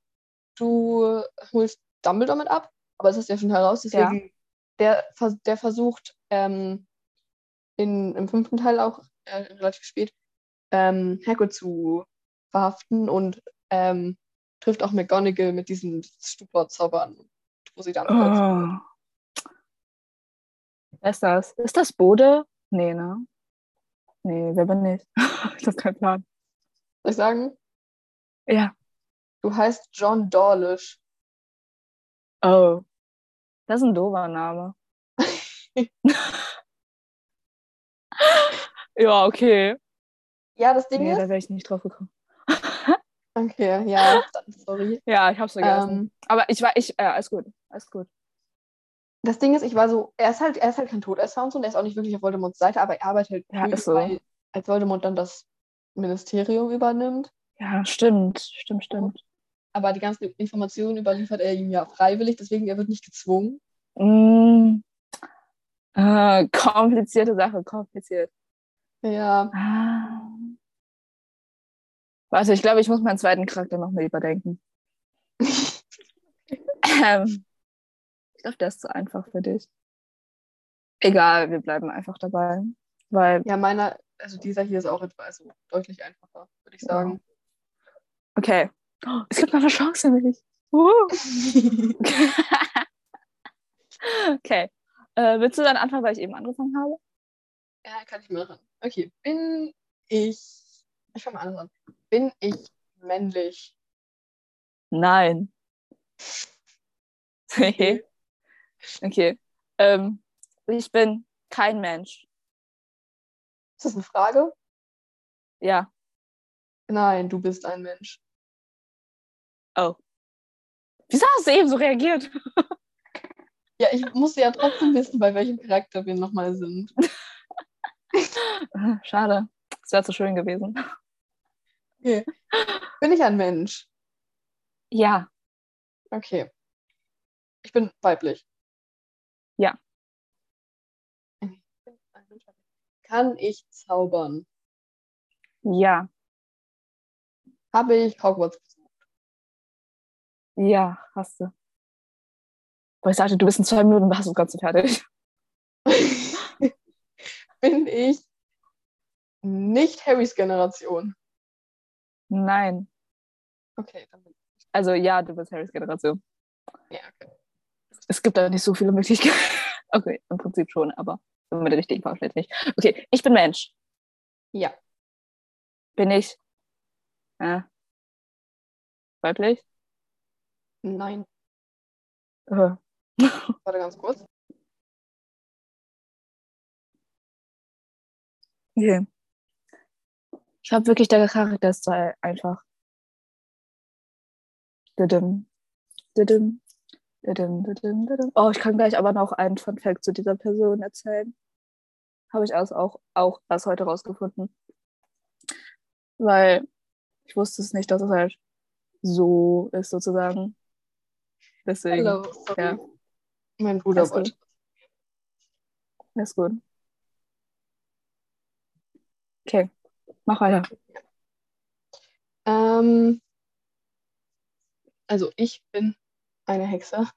du holst Dumbledore mit ab, aber es ist ja schon heraus, deswegen der, vers- der versucht ähm, in, im fünften Teil auch äh, relativ spät ähm, Hagrid zu verhaften und ähm, trifft auch McGonagall mit diesen Stupor-Zaubern, wo sie dann Oh. Wer ist das? Ist das Bode? Nee, ne? Nee, wer bin ich? ich habe keinen Plan. Soll ich sagen? Ja. Du heißt John Dawlish. Oh. Das ist ein doofer Name. ja, okay. Ja, das Ding Nee, da ist. wäre ich nicht drauf gekommen. Okay, ja, sorry. Ja, ich hab's vergessen. Ähm, Aber ich war, ich, äh, alles gut. Alles gut. das Ding ist, ich war so, er ist halt, er ist halt kein Todesser und so, und er ist auch nicht wirklich auf Voldemorts Seite, aber er arbeitet halt Ja, ist so. weil als Voldemort dann das Ministerium übernimmt. Ja, stimmt. Stimmt, stimmt. Aber die ganzen Informationen überliefert er ihm ja freiwillig, deswegen er wird nicht gezwungen. Mm. Äh, komplizierte Sache, kompliziert. Ja, Ah. Warte, ich glaube, ich muss meinen zweiten Charakter noch mal überdenken. Ähm, ich glaube, der ist zu einfach für dich. Egal, wir bleiben einfach dabei. Weil, ja, meiner, also dieser hier ist auch etwa, also deutlich einfacher, würde ich sagen. okay. Oh, es gibt noch eine Chance für mich. Uh. okay. Äh, willst du dann anfangen, weil ich eben angefangen habe? Ja, kann ich machen. Okay, bin ich. Ich fange mal anders an. Bin ich männlich? Nein. Okay. okay. Ähm, ich bin kein Mensch. Ist das eine Frage? Ja. Nein, du bist ein Mensch. Oh. Wieso hast du eben so reagiert? Ja, ich musste ja trotzdem wissen, bei welchem Charakter wir nochmal sind. Schade. Das wäre zu schön gewesen. Bin ich ein Mensch? Ja. Okay. Ich bin weiblich. Ja. Ich bin ein Mensch. Kann ich zaubern? Ja. Habe ich Hogwarts besucht? Ja, hast du. Weil ich sagte, du bist in zwei Minuten, hast du das Ganze fertig. bin ich nicht Harrys Generation? Nein. Okay, dann bin Also ja, du bist Harrys Generation. ich. Ja, okay. Es gibt da nicht so viele Möglichkeiten. Okay, im Prinzip schon, aber mit der richtigen Vorstellung nicht. Okay, ich bin Mensch. Ja. Bin ich äh, weiblich? Nein. Äh, Warte ganz kurz. Okay. Ich habe wirklich, der Charakter ist so einfach. Didim. Didim. Oh, ich kann gleich aber noch einen Fun Fact zu dieser Person erzählen. Habe ich erst auch, auch erst heute rausgefunden. Weil ich wusste es nicht, dass es halt so ist, sozusagen. Deswegen Hallo, sorry. ja. Mein Bruder Alles wollte. ist gut. Okay, mach weiter. Ähm, also ich bin eine Hexe.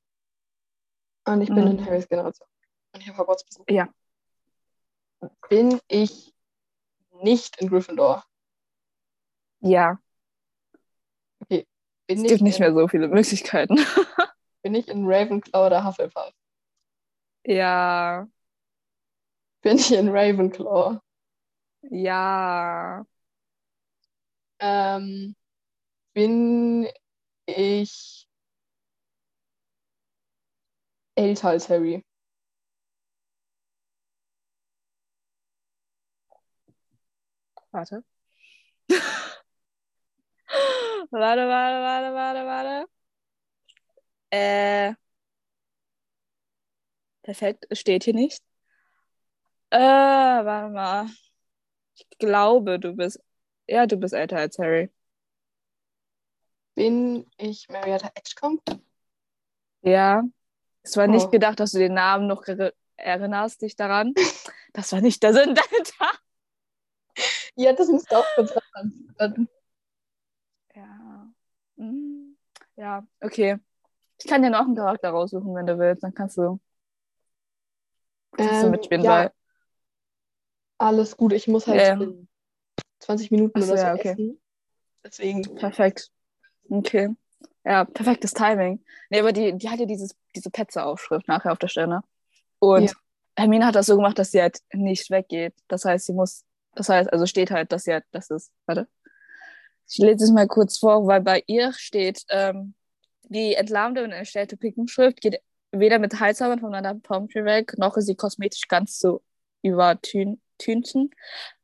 Und ich bin Mhm. in Harrys Generation. Und ich habe Hogwarts besucht. Ja. Bin ich nicht in Gryffindor? Ja, Bin es ich gibt nicht mehr so viele Möglichkeiten. Bin ich in Ravenclaw oder Hufflepuff? Ja, Bin ich in Ravenclaw? ja, Ähm, bin ich älter als Harry? warte. warte, warte, warte, warte, warte. Äh, perfekt, steht hier nicht. Äh, warte mal. Ich glaube, du bist, ja, du bist älter als Harry. Bin ich Marietta Edgecombe? Ja, es war nicht Oh. gedacht, dass du den Namen noch erinnerst, dich daran. Das war nicht der Sinn dahinter. Ja, das musst du auch kurz. Ja. Mm, Ja, okay. Ich kann dir noch einen Charakter raussuchen, wenn du willst. Dann kannst du, kannst du Ähm, mitspielen, ja, weil. alles gut. Ich muss halt in 20 Minuten Ach so, oder so ja, okay. essen. Deswegen, Perfekt. Okay. Ja, perfektes Timing. Nee, aber die, die hat ja dieses, diese Petze-Aufschrift nachher auf der Stirn. Und Ja. Hermine hat das so gemacht, dass sie halt nicht weggeht. Das heißt, sie muss, das heißt, also steht halt, dass sie halt, das ist, warte. Ich lese es mal kurz vor, weil bei ihr steht, ähm, die entlarmte und erstellte Pickenschrift geht weder mit Heilzaubern von Madame Pomfrey weg, noch ist sie kosmetisch ganz zu übertünchen.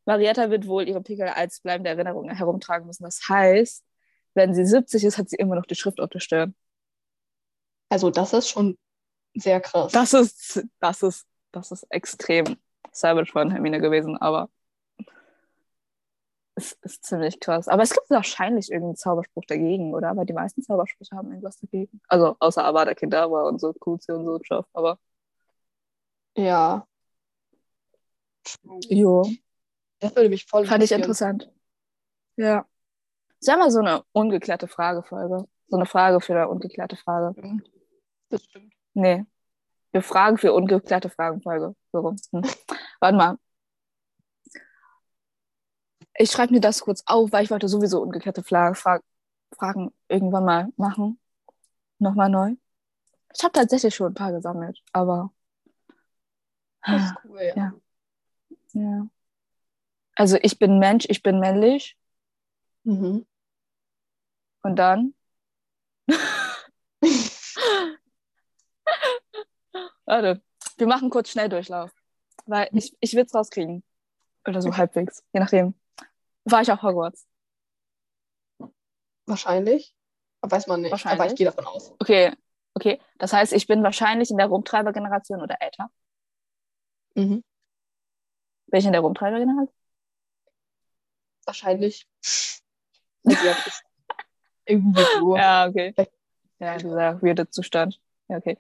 Marietta wird wohl ihre Pickel als bleibende Erinnerung herumtragen müssen. Das heißt, wenn sie 70 ist, hat sie immer noch die Schrift auf der Stirn. Also das ist schon sehr krass. Das ist, das ist, das ist extrem savage von Hermine gewesen, aber es ist ziemlich krass. Aber es gibt wahrscheinlich irgendeinen Zauberspruch dagegen, oder? Weil die meisten Zaubersprüche haben irgendwas dagegen. Also außer Avada Kedavra und so, Kuzi und so Stoff, aber Ja. jo, Das würde mich voll fand ich interessant. Ja. Sag mal so eine ungeklärte Fragefolge. So eine Frage für eine ungeklärte Frage. Stimmt. Das stimmt. Nee. Wir fragen für ungeklärte Fragenfolge. So rum. Hm. Warte mal. Ich schreibe mir das kurz auf, weil ich wollte sowieso ungeklärte Fra Fra Fragen irgendwann mal machen. Nochmal neu. Ich habe tatsächlich schon ein paar gesammelt, aber. Das ist cool, ja. Ja. Ja. Also ich bin Mensch, ich bin männlich. Mhm. Und dann? Warte, wir machen kurz Schnelldurchlauf. Weil ich, ich will es rauskriegen. Oder so halbwegs, je nachdem. War ich auf Hogwarts? Wahrscheinlich. Aber weiß man nicht. Aber Wahrscheinlich. ich gehe davon aus. Okay, okay. Das heißt, ich bin wahrscheinlich in der Rumtreiber-Generation oder älter. Mhm. Bin ich in der Rumtreiber-Generation? Wahrscheinlich. Irgendwie so. Ja, okay. Vielleicht- Ja, dieser weirde Zustand. Ja, okay.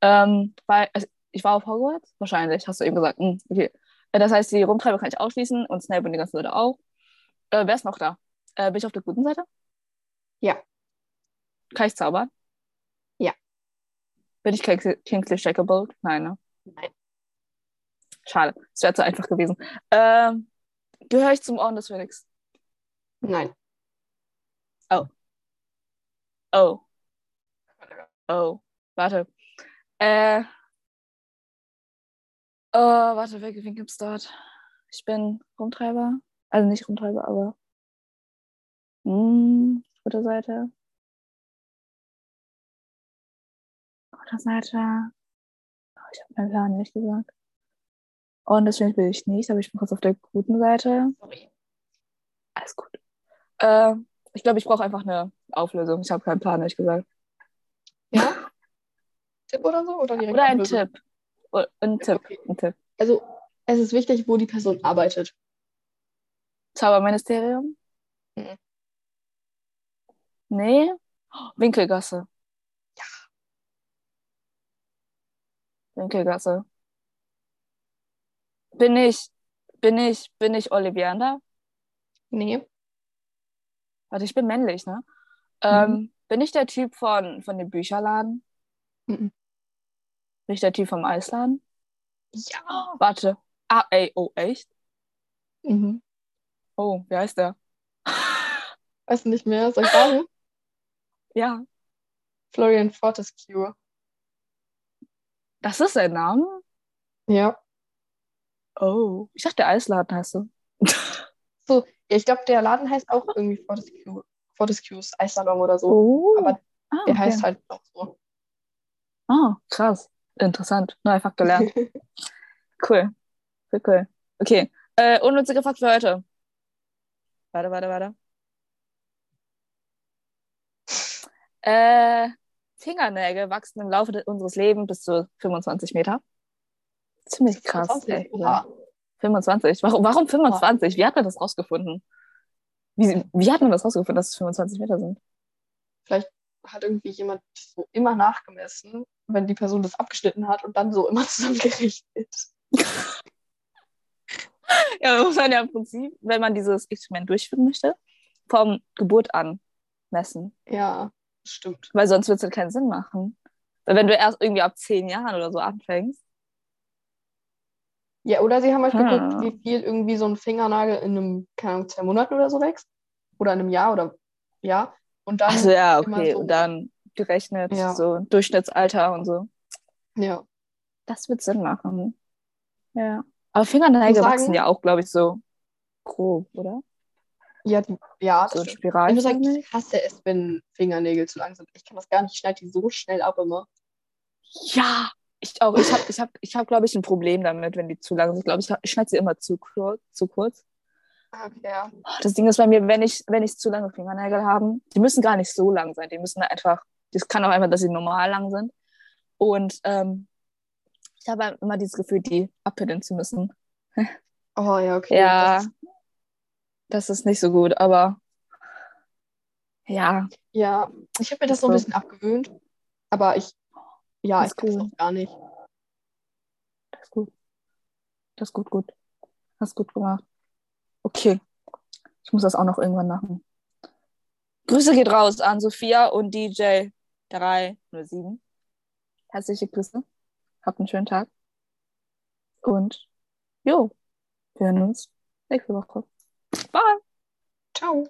Ähm, weil, also ich war auf Hogwarts? Wahrscheinlich, hast du eben gesagt. Hm, okay. Äh, Das heißt, die Rumtreiber kann ich ausschließen und Snape und die ganzen Leute auch. Äh, wer ist noch da? Äh, bin ich auf der guten Seite? Ja. Kann ich zaubern? Ja. Bin ich Kingsley, Shacklebolt? Nein, ne? Nein. Schade. Es wäre zu einfach gewesen. Ähm, gehöre ich zum Orden des Phönix? Nein. Oh. Oh. Warte. Äh. Oh, warte, wen, wen gibt's dort? Ich bin Rumtreiber. Also nicht Rumtreiber, aber. Hm, dritte Seite. Dritte Seite. Oh, ich habe meinen Plan nicht gesagt. Und deswegen will ich nicht, aber ich bin kurz auf der guten Seite. Sorry. Alles gut. Äh, ich glaube, ich brauche einfach eine Auflösung. Ich habe keinen Plan, ehrlich gesagt. Tipp oder so? Oder, direkt Oder ein? Tipp. Oder ein Tipp. Okay. Ein Tipp. Also, es ist wichtig, wo die Person arbeitet. Zauberministerium? Mhm. Nee. Oh, Winkelgasse. Ja. Winkelgasse. Bin ich, bin ich, bin ich Ollivander? Nee. Warte, ich bin männlich, ne? Ähm, bin ich der Typ von, von dem Bücherladen? Mhm. Ich der Typ vom Eisladen? Ja. Warte. Ah, ey, oh, echt? Mhm. Oh, wie heißt der? Weißt du nicht mehr? Soll ich sagen? Ja, Florian Fortescue. das ist sein Name? Ja. Oh, ich dachte, der Eisladen heißt so. So, ja, ich glaube, der Laden heißt auch irgendwie Fortescue. Fortescue's Eissalon oder so. Oh, Aber ah, Der okay. heißt halt auch so. Ah, krass. Interessant. Neuer Fakt gelernt. Cool. Cool, cool. Okay. Äh, unnütziger Fakt für heute. Warte, warte, warte. Äh, Fingernägel wachsen im Laufe unseres Lebens bis zu 25 Meter. Ziemlich krass. 25, ehrlich oha. gesagt. 25. Warum, warum 25? Wie hat man das rausgefunden? Wie, wie hat man das rausgefunden, dass es 25 Meter sind? Vielleicht hat irgendwie jemand so immer nachgemessen, wenn die Person das abgeschnitten hat und dann so immer zusammengerechnet. Ja, muss man ja im Prinzip, wenn man dieses Experiment durchführen möchte, vom Geburt an messen. Ja, stimmt. Weil sonst wird es halt keinen Sinn machen. Weil wenn du erst irgendwie ab zehn Jahren oder so anfängst. Ja, oder sie haben halt Hm. geguckt, wie viel irgendwie so ein Fingernagel in einem, keine Ahnung, zwei Monaten oder so wächst. Oder in einem Jahr oder ja. Und dann Also ja, okay. so- Und dann gerechnet, Ja. so Durchschnittsalter und so. ja. Das wird Sinn machen. Ja. Aber Fingernägel wachsen ja auch, glaube ich, so grob, oder? Ja, die, ja, So stimmt. Ich muss sagen, ich hasse es, wenn Fingernägel zu lang sind. Ich kann das gar nicht, ich schneide die so schnell ab immer. Ja, ich auch. Ich habe, ich hab, ich hab, glaube ich, ein Problem damit, wenn die zu lang sind. Ich glaube, ich, ich schneide sie immer zu kurz. Zu kurz. Okay, ja. Das Ding ist bei mir, wenn ich, wenn ich zu lange Fingernägel habe, die müssen gar nicht so lang sein. Die müssen einfach, das kann auch einfach, dass sie normal lang sind. Und ähm, ich habe immer dieses Gefühl, die abpiddeln zu müssen. Oh ja, okay. Ja, Das ist, das ist nicht so gut, aber ja, ja, ich habe mir das so ein bisschen abgewöhnt. Aber ich, ja, Ist ich kann es cool. auch gar nicht. das ist gut. Das ist gut, gut. Hast gut gemacht. Okay. Ich muss das auch noch irgendwann machen. Grüße geht raus an Sophia und DJ 307. Herzliche Grüße. Habt einen schönen Tag. Und jo, wir hören uns nächste Woche. Bye. Ciao.